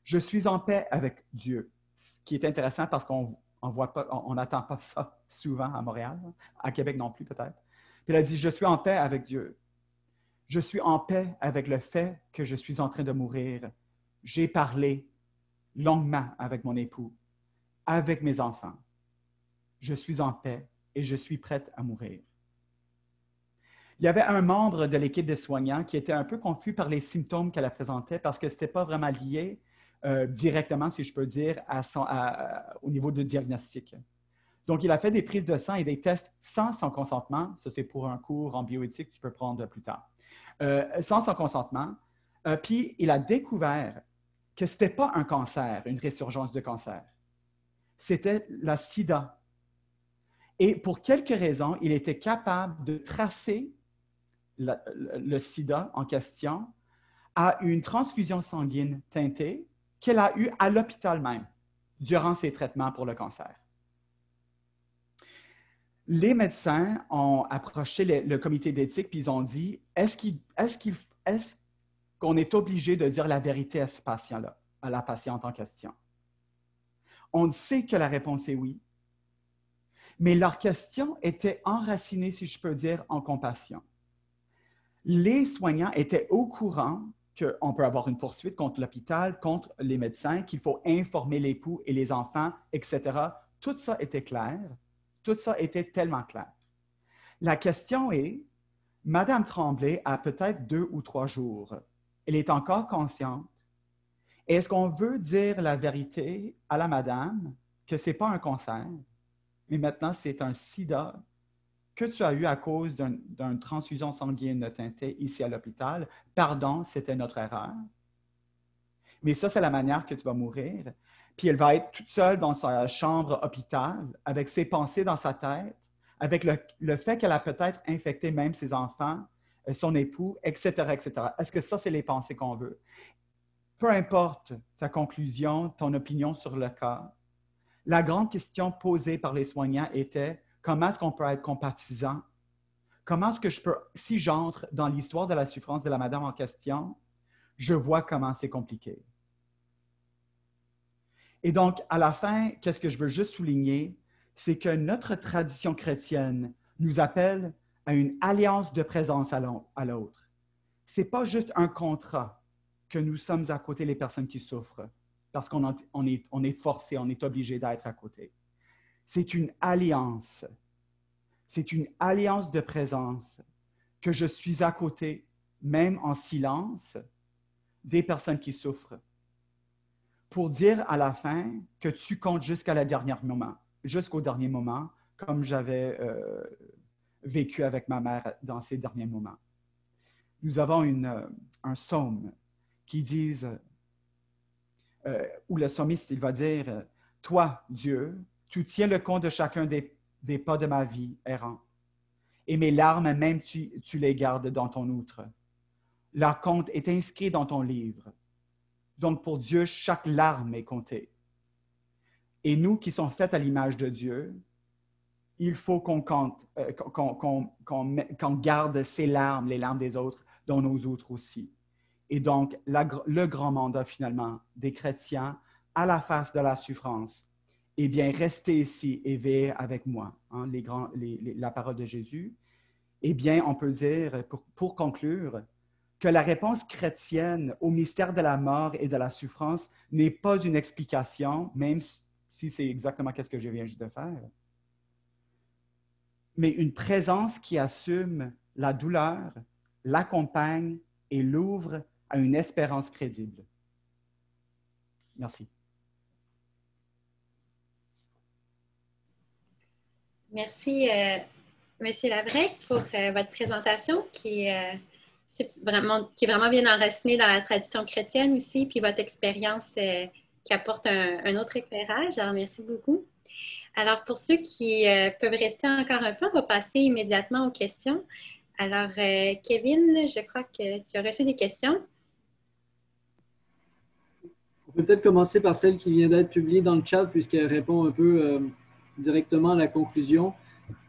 Je suis en paix avec Dieu, ce qui est intéressant parce qu'on n'attend pas ça (laughs) souvent à Montréal, à Québec non plus peut-être. Puis elle a dit, je suis en paix avec Dieu. Je suis en paix avec le fait que je suis en train de mourir. J'ai parlé longuement avec mon époux, avec mes enfants. Je suis en paix et je suis prête à mourir. Il y avait un membre de l'équipe de soignants qui était un peu confus par les symptômes qu'elle présentait parce que ce n'était pas vraiment lié euh, directement, si je peux dire, au niveau de diagnostic. Donc, il a fait des prises de sang et des tests sans son consentement. Ça, c'est pour un cours en bioéthique que tu peux prendre plus tard. Euh, sans son consentement. Euh, puis, il a découvert que ce n'était pas un cancer, une résurgence de cancer. C'était la sida. Et pour quelques raisons, il était capable de tracer le, sida en question a une transfusion sanguine teintée qu'elle a eue à l'hôpital même durant ses traitements pour le cancer. Les médecins ont approché le, comité d'éthique puis ils ont dit est-ce qu'on est, est obligé de dire la vérité à ce patient-là, à la patiente en question? On sait que la réponse est oui, mais leur question était enracinée, si je peux dire, en compassion. Les soignants étaient au courant qu'on peut avoir une poursuite contre l'hôpital, contre les médecins, qu'il faut informer l'époux et les enfants, etc. Tout ça était clair. Tout ça était tellement clair. La question est, Madame Tremblay a peut-être deux ou trois jours. Elle est encore consciente. Est-ce qu'on veut dire la vérité à la madame que ce n'est pas un cancer, mais maintenant c'est un sida que tu as eu à cause d'une transfusion sanguine teintée ici à l'hôpital. Pardon, c'était notre erreur. Mais ça, c'est la manière que tu vas mourir. Puis elle va être toute seule dans sa chambre hôpital, avec ses pensées dans sa tête, avec le, fait qu'elle a peut-être infecté même ses enfants, euh, son époux, etc., etc. Est-ce que ça, c'est les pensées qu'on veut? Peu importe ta conclusion, ton opinion sur le cas, la grande question posée par les soignants était Comment est-ce qu'on peut être compatissant? Comment est-ce que je peux, si j'entre dans l'histoire de la souffrance de la madame en question, je vois comment c'est compliqué. Et donc, à la fin, qu'est-ce que je veux juste souligner, c'est que notre tradition chrétienne nous appelle à une alliance de présence à l'autre. Ce n'est pas juste un contrat que nous sommes à côté des personnes qui souffrent, parce qu'on est, est forcé, on est obligé d'être à côté. C'est une alliance. C'est une alliance de présence que je suis à côté, même en silence, des personnes qui souffrent, pour dire à la fin que tu comptes jusqu'à la dernière moment, jusqu'au dernier moment, comme j'avais euh, vécu avec ma mère dans ces derniers moments. Nous avons euh, un psaume qui dit, euh, où le psalmiste, il va dire, Toi, Dieu, tu tiens le compte de chacun des, pas de ma vie errant. Et mes larmes, même tu, tu les gardes dans ton outre. Leur compte est inscrit dans ton livre. Donc pour Dieu, chaque larme est comptée. Et nous qui sommes faits à l'image de Dieu, il faut qu'on euh, garde ces larmes, les larmes des autres, dans nos outres aussi. Et donc, le grand mandat finalement des chrétiens à la face de la souffrance, eh bien, restez ici et veillez avec moi, hein, la parole de Jésus. Eh bien, on peut dire, pour, conclure, que la réponse chrétienne au mystère de la mort et de la souffrance n'est pas une explication, même si c'est exactement ce que je viens juste de faire, mais une présence qui assume la douleur, l'accompagne et l'ouvre à une espérance crédible. Merci. Merci, euh, Monsieur Lavrec, pour euh, votre présentation qui, euh, vraiment, qui est vraiment bien enracinée dans la tradition chrétienne aussi, puis votre expérience qui apporte un, autre éclairage. Alors, merci beaucoup. Alors, pour ceux qui peuvent rester encore un peu, on va passer immédiatement aux questions. Alors, Kevin, je crois que tu as reçu des questions. On peut peut-être commencer par celle qui vient d'être publiée dans le chat, puisqu'elle répond un peu directement à la conclusion.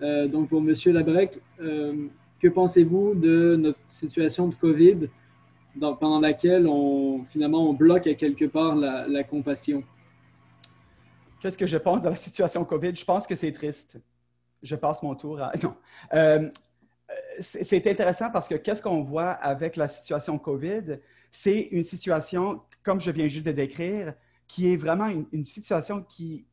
Euh, donc, pour M. Labrec, euh, que pensez-vous de notre situation de COVID pendant laquelle on, finalement, on bloque à quelque part la, compassion? Qu'est-ce que je pense de la situation COVID? Je pense que c'est triste. Je passe mon tour à... (laughs) Non. Euh, c'est intéressant parce que qu'est-ce qu'on voit avec la situation COVID? C'est une situation, comme je viens juste de décrire, qui est vraiment une situation qui,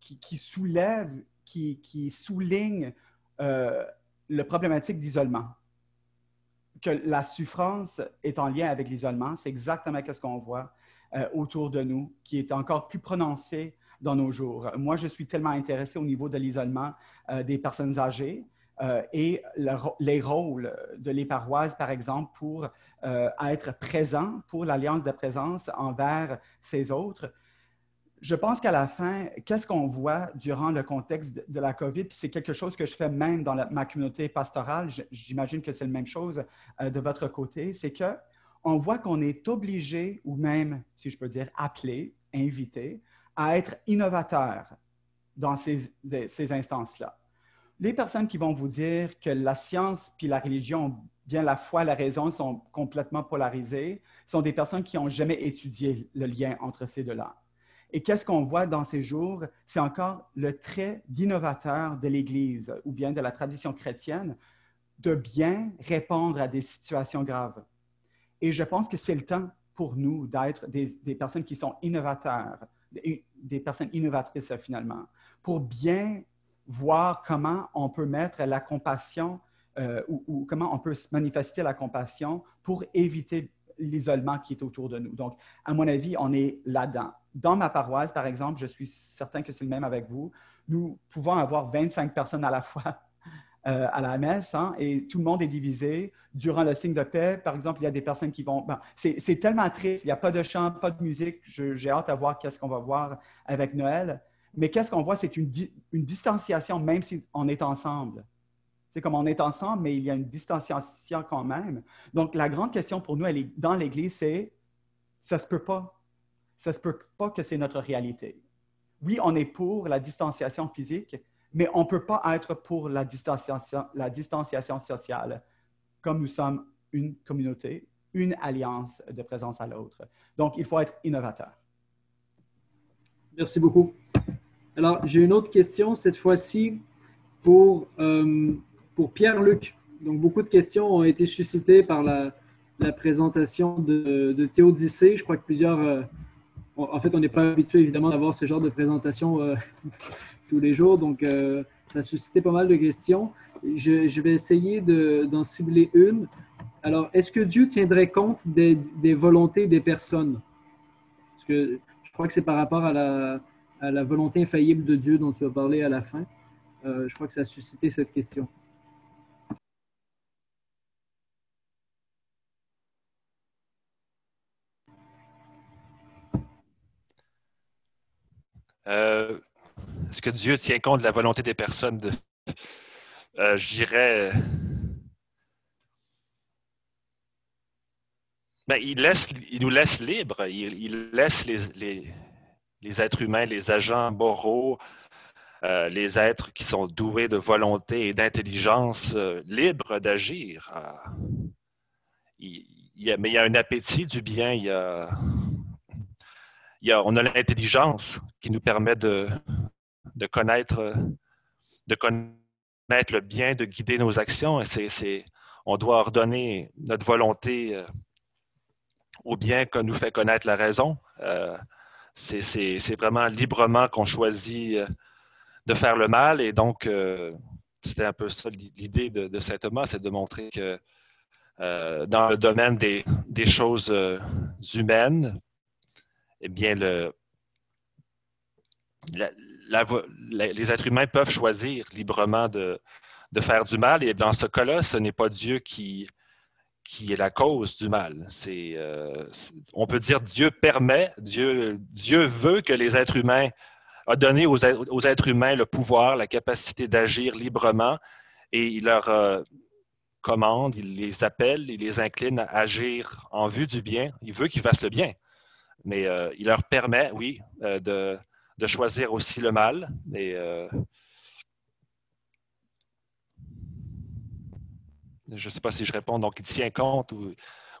qui, soulève, qui, souligne euh, la problématique d'isolement. Que la souffrance est en lien avec l'isolement, c'est exactement ce qu'on voit euh, autour de nous, qui est encore plus prononcé dans nos jours. Moi, je suis tellement intéressé au niveau de l'isolement euh, des personnes âgées et les rôles de les paroisses, par exemple, pour être présents pour l'alliance de présence envers ces autres je pense qu'à la fin, qu'est-ce qu'on voit durant le contexte de la COVID, c'est quelque chose que je fais même dans ma communauté pastorale, j'imagine que c'est la même chose euh, de votre côté, c'est que on voit qu'on est obligé, ou même, si je peux dire, appelé, invité, à être innovateur dans ces, ces instances-là. Les personnes qui vont vous dire que la science puis la religion, bien la foi, la raison sont complètement polarisées, sont des personnes qui n'ont jamais étudié le lien entre ces deux-là. Et qu'est-ce qu'on voit dans ces jours? C'est encore le trait d'innovateur de l'Église ou bien de la tradition chrétienne de bien répondre à des situations graves. Et je pense que c'est le temps pour nous d'être des, personnes qui sont innovateurs, des, personnes innovatrices finalement, pour bien voir comment on peut mettre la compassion euh, ou, comment on peut manifester la compassion pour éviter l'isolement qui est autour de nous. Donc, à mon avis, on est là-dedans. Dans ma paroisse, par exemple, je suis certain que c'est le même avec vous, nous pouvons avoir 25 personnes à la fois (laughs) euh, à la messe hein, et tout le monde est divisé. Durant le signe de paix, par exemple, il y a des personnes qui vont... c'est tellement triste, il n'y a pas de chant, pas de musique. J'ai hâte à voir qu'est-ce qu'on va voir avec Noël. Mais qu'est-ce qu'on voit, c'est une, une, distanciation même si on est ensemble. C'est comme on est ensemble, mais il y a une distanciation quand même. Donc, la grande question pour nous, elle est dans l'Église, c'est ça se peut pas. Ça se peut pas que c'est notre réalité. Oui, on est pour la distanciation physique, mais on ne peut pas être pour la distanciation, la distanciation sociale, comme nous sommes une communauté, une alliance de présence à l'autre. Donc, il faut être innovateur. Merci beaucoup. Alors, j'ai une autre question, cette fois-ci pour, euh, pour Pierre-Luc. Donc, beaucoup de questions ont été suscitées par la, présentation de, de Théodicée. Je crois que plusieurs... Euh, en fait, on n'est pas habitué, évidemment, d'avoir ce genre de présentation euh, (laughs) tous les jours. Donc, euh, ça a suscité pas mal de questions. Je, vais essayer d'en cibler une. Alors, est-ce que Dieu tiendrait compte des, volontés des personnes? Parce que je crois que c'est par rapport à la, à la, volonté infaillible de Dieu dont tu as parlé à la fin. Je crois que ça a suscité cette question. Est-ce que Dieu tient compte de la volonté des personnes? De, euh, je dirais. Ben, il, laisse, il nous laisse libres. Il, laisse les, les, êtres humains, les agents moraux, euh, les êtres qui sont doués de volonté et d'intelligence euh, libres d'agir. Il, mais il y a un appétit du bien. Il y a, on a l'intelligence qui nous permet de, de connaître, de connaître le bien, de guider nos actions. On doit ordonner notre volonté euh, au bien que nous fait connaître la raison. Euh, c'est, vraiment librement qu'on choisit euh, de faire le mal. Et donc, c'était un peu ça l'idée de, saint Thomas, c'est de montrer que dans le domaine des, des choses humaines, eh bien, le, les êtres humains peuvent choisir librement de, faire du mal, et dans ce cas-là, ce n'est pas Dieu qui, est la cause du mal. Euh, on peut dire Dieu permet, Dieu, veut que les êtres humains, a donné aux, aux êtres humains le pouvoir, la capacité d'agir librement, et il leur euh, commande, il les appelle, il les incline à agir en vue du bien. Il veut qu'ils fassent le bien, mais euh, il leur permet, oui, de de choisir aussi le mal. Et, euh, je ne sais pas si je réponds. Donc, il tient compte.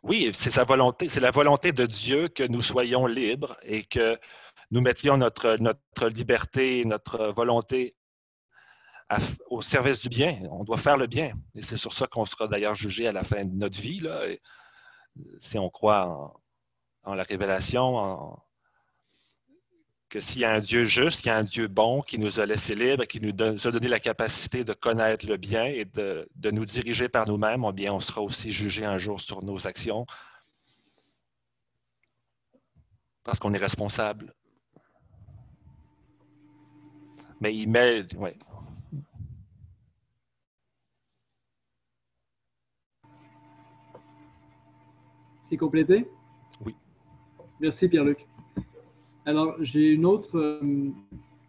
Oui, c'est sa volonté. C'est la volonté de Dieu que nous soyons libres et que nous mettions notre, notre liberté, notre volonté au service du bien. On doit faire le bien. Et c'est sur ça qu'on sera d'ailleurs jugé à la fin de notre vie. Là. si on croit en, en la révélation, en, que s'il y a un Dieu juste, qu'il y a un Dieu bon qui nous a laissés libres, qui nous, a donné la capacité de connaître le bien et de, nous diriger par nous-mêmes, eh bien, on sera aussi jugé un jour sur nos actions parce qu'on est responsable. Mais il met. Ouais. C'est complété? Oui. Merci, Pierre-Luc. Alors, j'ai une autre, euh,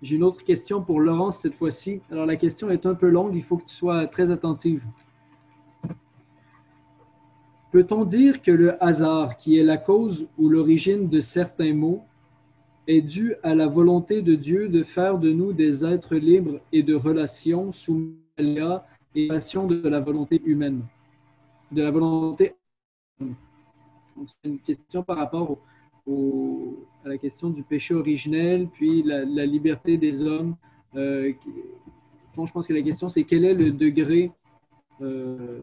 une autre question pour Laurence cette fois-ci. Alors, la question est un peu longue, il faut que tu sois très attentive. Peut-on dire que le hasard, qui est la cause ou l'origine de certains mots, est dû à la volonté de Dieu de faire de nous des êtres libres et de relations sous la et passion de la volonté humaine, de la volonté. C'est une question par rapport à la question du péché originel, puis la, liberté des hommes. Euh, je pense que la question, c'est quel est le degré, euh,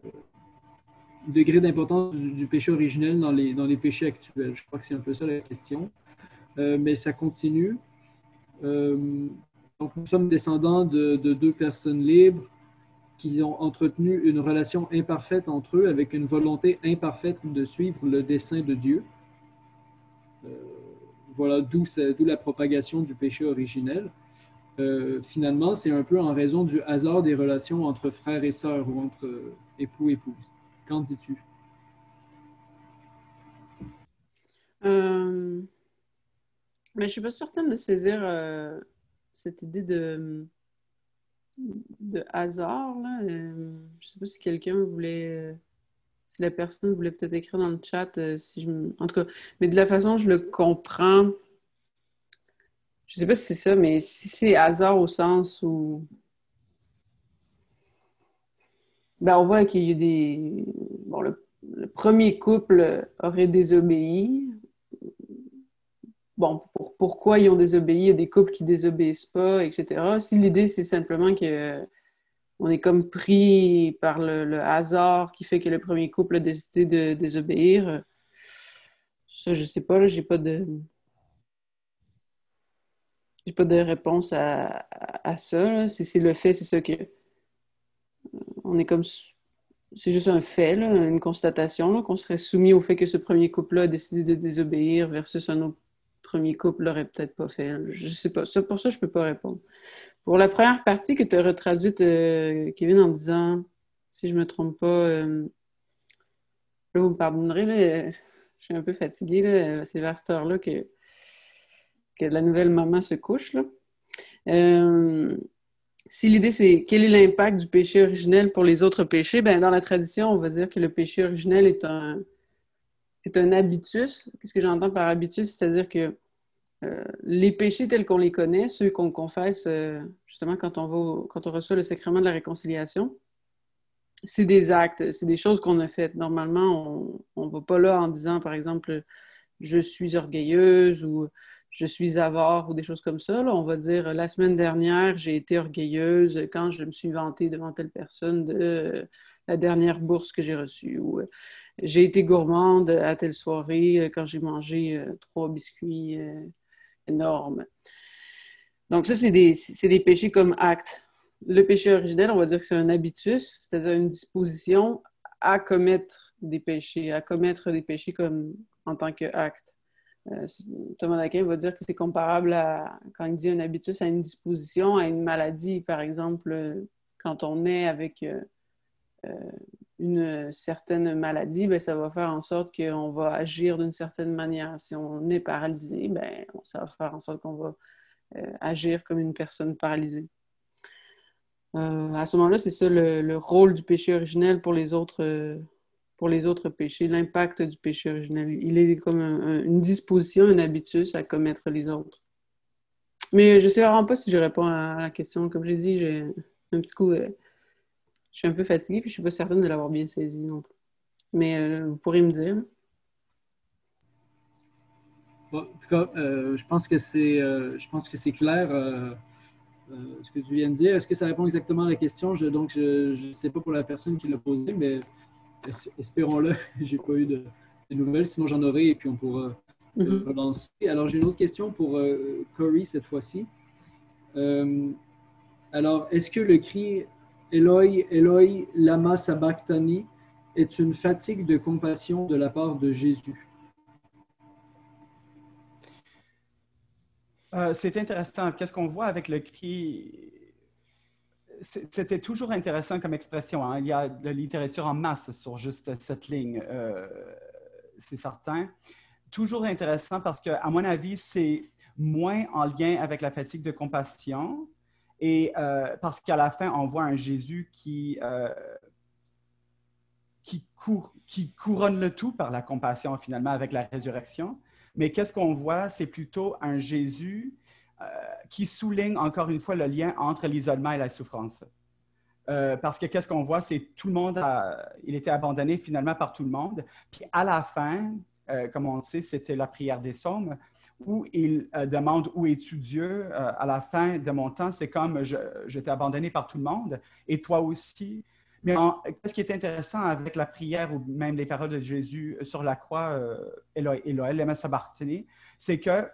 degré d'importance du, péché originel dans les, dans les péchés actuels? Je crois que c'est un peu ça la question. Euh, mais ça continue. Euh, donc, nous sommes descendants de, deux personnes libres qui ont entretenu une relation imparfaite entre eux avec une volonté imparfaite de suivre le dessein de Dieu. Euh, voilà d'où la propagation du péché originel. finalement, c'est un peu en raison du hasard des relations entre frères et sœurs ou entre époux et épouses. Qu'en dis-tu? Mais je suis pas certaine de saisir euh, cette idée de, hasard. Euh, je sais pas si quelqu'un voulait. Si la personne voulait peut-être écrire dans le chat. Euh, si en tout cas, mais de la façon je le comprends, je sais pas si c'est ça, mais si c'est hasard au sens où. Ben, on voit qu'il y a des. Bon, le premier couple aurait désobéi bon, pourquoi ils ont désobéi, il y a des couples qui désobéissent pas, etc. Si l'idée, c'est simplement que on est comme pris par le, hasard qui fait que le premier couple a décidé de désobéir, ça, je sais pas, j'ai pas de... J'ai pas de réponse à, ça. Si c'est le fait, c'est ça que... On est comme... C'est juste un fait, une constatation, qu'on serait soumis au fait que ce premier couple-là a décidé de désobéir versus un autre premier couple l'aurait peut-être pas fait. Je sais pas. Ça, pour ça, je peux pas répondre. Pour la première partie que tu as retraduite, euh, Kevin, en disant, si je me trompe pas, euh, là, vous me pardonnerez, je suis un peu fatiguée. C'est vers cette heure-là que, que la nouvelle maman se couche. Euh, si l'idée c'est quel est l'impact du péché originel pour les autres péchés, ben dans la tradition, on va dire que le péché originel est un, est un habitus. Qu'est-ce que j'entends par habitus? C'est-à-dire que euh, les péchés tels qu'on les connaît, ceux qu'on confesse euh, justement quand on, reçoit le sacrement de la réconciliation, c'est des actes, c'est des choses qu'on a faites. Normalement, on ne va pas là en disant, par exemple, je suis orgueilleuse ou je suis avare ou des choses comme ça. Là, on va dire, la semaine dernière, j'ai été orgueilleuse quand je me suis vantée devant telle personne de la dernière bourse que j'ai reçue. Ou j'ai été gourmande à telle soirée euh, quand j'ai mangé euh, trois biscuits euh, énormes. Donc ça, c'est des, péchés comme acte. Le péché originel, on va dire que c'est un habitus, c'est-à-dire une disposition à commettre des péchés, à commettre des péchés comme en tant qu'acte. Thomas d'Aquin va dire que c'est comparable à, quand il dit un habitus, à une disposition, à une maladie. Par exemple, quand on est avec euh, une certaine maladie, ben, ça va faire en sorte qu'on va agir d'une certaine manière. Si on est paralysé, ben, ça va faire en sorte qu'on va euh, agir comme une personne paralysée. Euh, à ce moment-là, c'est ça le, rôle du péché originel pour les autres, pour les autres péchés, l'impact du péché originel. Il est comme une disposition, un habitus à commettre les autres. Mais je ne sais vraiment pas si je réponds à la question. Comme j'ai dit, j'ai un petit coup je suis un peu fatiguée, puis je suis pas certaine de l'avoir bien saisi non plus. Mais euh, vous pourrez me dire. en tout cas, euh, je pense que c'est, euh, je pense que c'est clair ce que tu viens de dire. Est-ce que ça répond exactement à la question? Je, Donc, je ne sais pas pour la personne qui l'a posé, mais espérons-le. (laughs) j'ai pas eu de, nouvelles. Sinon, j'en aurai et puis on pourra mm-hmm. relancer. Alors, j'ai une autre question pour Corey cette fois-ci. alors, est-ce que le cri Eloi, Eloi, lama sabachthani est une fatigue de compassion de la part de Jésus. Euh, c'est intéressant. Qu'est-ce qu'on voit avec le cri? C'était toujours intéressant comme expression. Hein. Il y a de la littérature en masse sur juste cette ligne, euh, c'est certain. Toujours intéressant parce que, à mon avis, c'est moins en lien avec la fatigue de compassion, et euh, parce qu'à la fin, on voit un Jésus qui, euh, qui, couronne le tout par la compassion finalement avec la résurrection. Mais qu'est-ce qu'on voit? C'est plutôt un Jésus euh, qui souligne encore une fois le lien entre l'isolement et la souffrance. Parce que qu'est-ce qu'on voit, c'est tout le monde, il était abandonné finalement par tout le monde. Puis à la fin, comme on le sait, c'était la prière des sommes, où il demande où es-tu Dieu? À la fin de mon temps. C'est comme je, j'étais abandonné par tout le monde et toi aussi. Mais ce qui est intéressant avec la prière ou même les paroles de Jésus sur la croix, euh, Eloi, Eloi, sabachthani, c'est que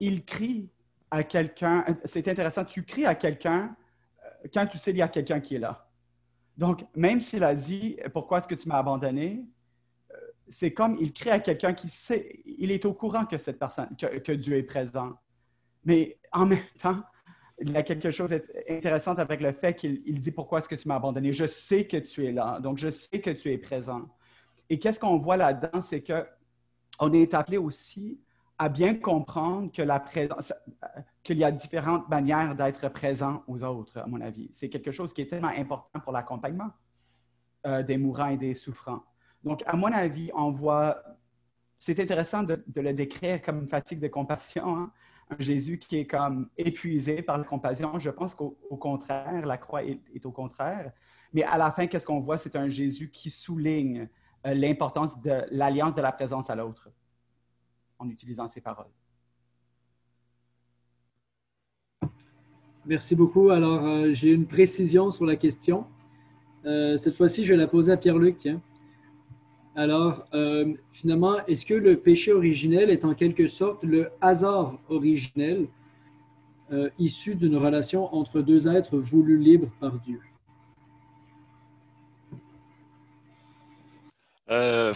il crie à quelqu'un. C'est intéressant, tu cries à quelqu'un euh, quand tu sais qu'il y a quelqu'un qui est là. Donc, même s'il a dit Pourquoi est-ce que tu m'as abandonné? euh, c'est comme il crie à quelqu'un qui sait, il est au courant que cette personne, que Dieu est présent. Mais en même temps, il y a quelque chose d'intéressant avec le fait qu'il dit pourquoi est-ce que tu m'as abandonné? Je sais que tu es là, donc je sais que tu es présent. Et qu'est-ce qu'on voit là-dedans, c'est que on est appelé aussi à bien comprendre que la présence, qu'il y a différentes manières d'être présent aux autres, à mon avis. C'est quelque chose qui est tellement important pour l'accompagnement euh, des mourants et des souffrants. Donc, à mon avis, on voit, c'est intéressant de, le décrire comme une fatigue de compassion. Hein un Jésus qui est comme épuisé par la compassion. Je pense qu'au contraire, la croix est, au contraire. Mais à la fin, qu'est-ce qu'on voit? C'est un Jésus qui souligne euh, l'importance de l'alliance de la présence à l'autre en utilisant ces paroles. Merci beaucoup. Alors, euh, j'ai une précision sur la question. Euh, cette fois-ci, je vais la poser à Pierre-Luc, tiens. Alors, euh, finalement, est-ce que le péché originel est en quelque sorte le hasard originel euh, issu d'une relation entre deux êtres voulus libres par Dieu? Euh,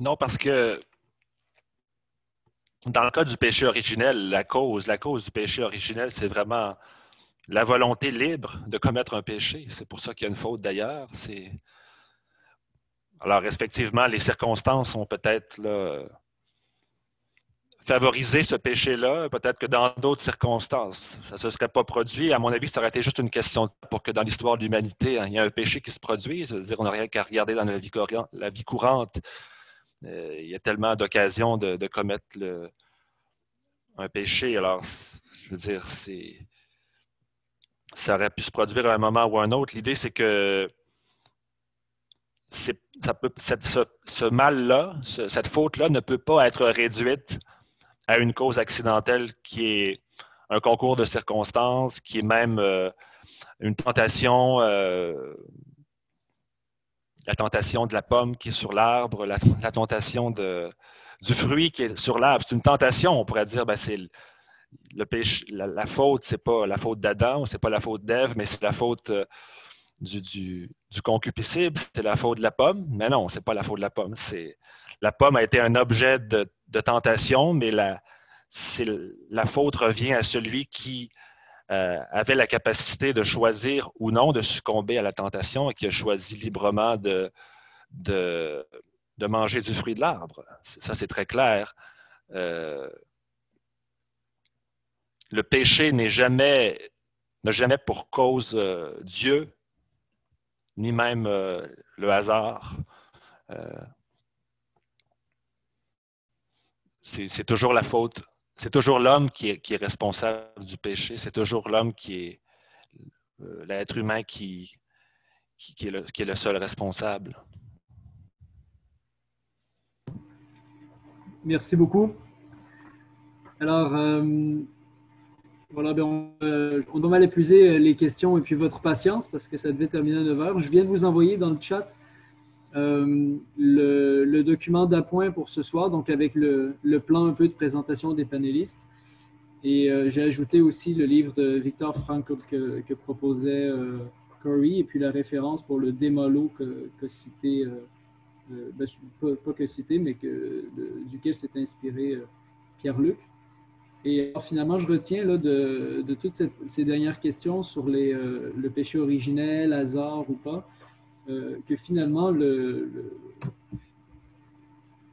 non, parce que dans le cas du péché originel, la cause, la cause du péché originel, c'est vraiment la volonté libre de commettre un péché. C'est pour ça qu'il y a une faute d'ailleurs. Alors, respectivement, les circonstances ont peut-être favorisé ce péché-là. Peut-être que dans d'autres circonstances, ça ne se serait pas produit. À mon avis, ça aurait été juste une question pour que dans l'histoire de l'humanité, hein, il y a un péché qui se produise. dire, on n'a rien qu'à regarder dans la vie, courante. Euh, il y a tellement d'occasions de, commettre un péché. Alors, je veux dire, c'est ça aurait pu se produire à un moment ou à un autre. L'idée, c'est que ça peut, ce, mal-là, cette faute-là ne peut pas être réduite à une cause accidentelle qui est un concours de circonstances, qui est même euh, une tentation, euh, la tentation de la pomme qui est sur l'arbre, la, tentation du fruit qui est sur l'arbre. C'est une tentation, on pourrait dire, ben, c'est le péché, la, faute, c'est pas la faute d'Adam, c'est pas la faute d'Ève, mais c'est la faute euh, du, du, concupiscible, c'est la faute de la pomme. Mais non, c'est pas la faute de la pomme. C'est la pomme a été un objet de, tentation, mais la, la faute revient à celui qui euh, avait la capacité de choisir ou non de succomber à la tentation et qui a choisi librement de, de, manger du fruit de l'arbre. Ça, c'est très clair. Euh, le péché n'est jamais, n'a jamais pour cause euh, Dieu, ni même euh, le hasard. Euh, c'est toujours la faute. C'est toujours l'homme qui est, responsable du péché. C'est toujours l'homme qui est l'être humain qui, qui, est le, qui, est le, seul responsable. Merci beaucoup. Alors, voilà, ben euh, on, doit mal épuiser euh, les questions et puis votre patience parce que ça devait terminer à 9 heures. Je viens de vous envoyer dans le chat euh, le, document d'appoint pour ce soir, donc avec le, plan un peu de présentation des panélistes. Et j'ai ajouté aussi le livre de Victor Frankl que, proposait Corey et puis la référence pour le démolo que, que cité, ben, pas, que cité, mais que, duquel s'est inspiré Pierre-Luc. Et finalement, je retiens là, de, toutes ces dernières questions sur euh, le péché originel, hasard ou pas, euh, que finalement,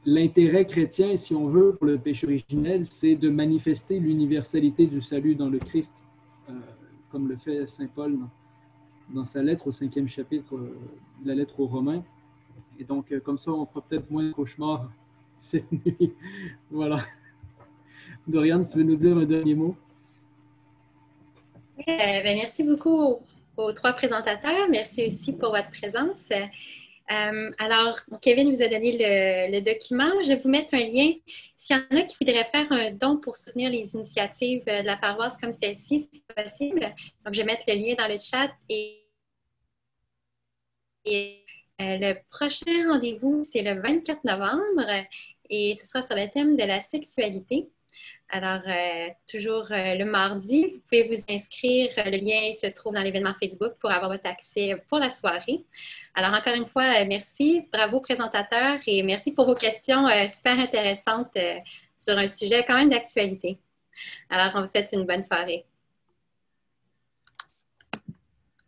l'intérêt chrétien, si on veut, pour le péché originel, c'est de manifester l'universalité du salut dans le Christ, euh, comme le fait Saint Paul dans sa lettre au cinquième chapitre de la lettre aux Romains. Et donc, comme ça, on fera peut-être moins de cauchemars (laughs) cette nuit. voilà. Dorian, tu veux nous dire un dernier mot? Ben, merci beaucoup aux, trois présentateurs. Merci aussi pour votre présence. Euh, alors, Kevin vous a donné le, document. Je vais vous mettre un lien. S'il y en a qui voudraient faire un don pour soutenir les initiatives de la paroisse comme celle-ci, c'est possible. Donc, je vais mettre le lien dans le chat. Et, euh, le prochain rendez-vous, c'est le 24 novembre et ce sera sur le thème de la sexualité. Alors, euh, toujours euh, le mardi, vous pouvez vous inscrire. Le lien se trouve dans l'événement Facebook pour avoir votre accès pour la soirée. Alors, encore une fois, euh, merci. Bravo, présentateur, et merci pour vos questions super intéressantes sur un sujet quand même d'actualité. Alors, on vous souhaite une bonne soirée.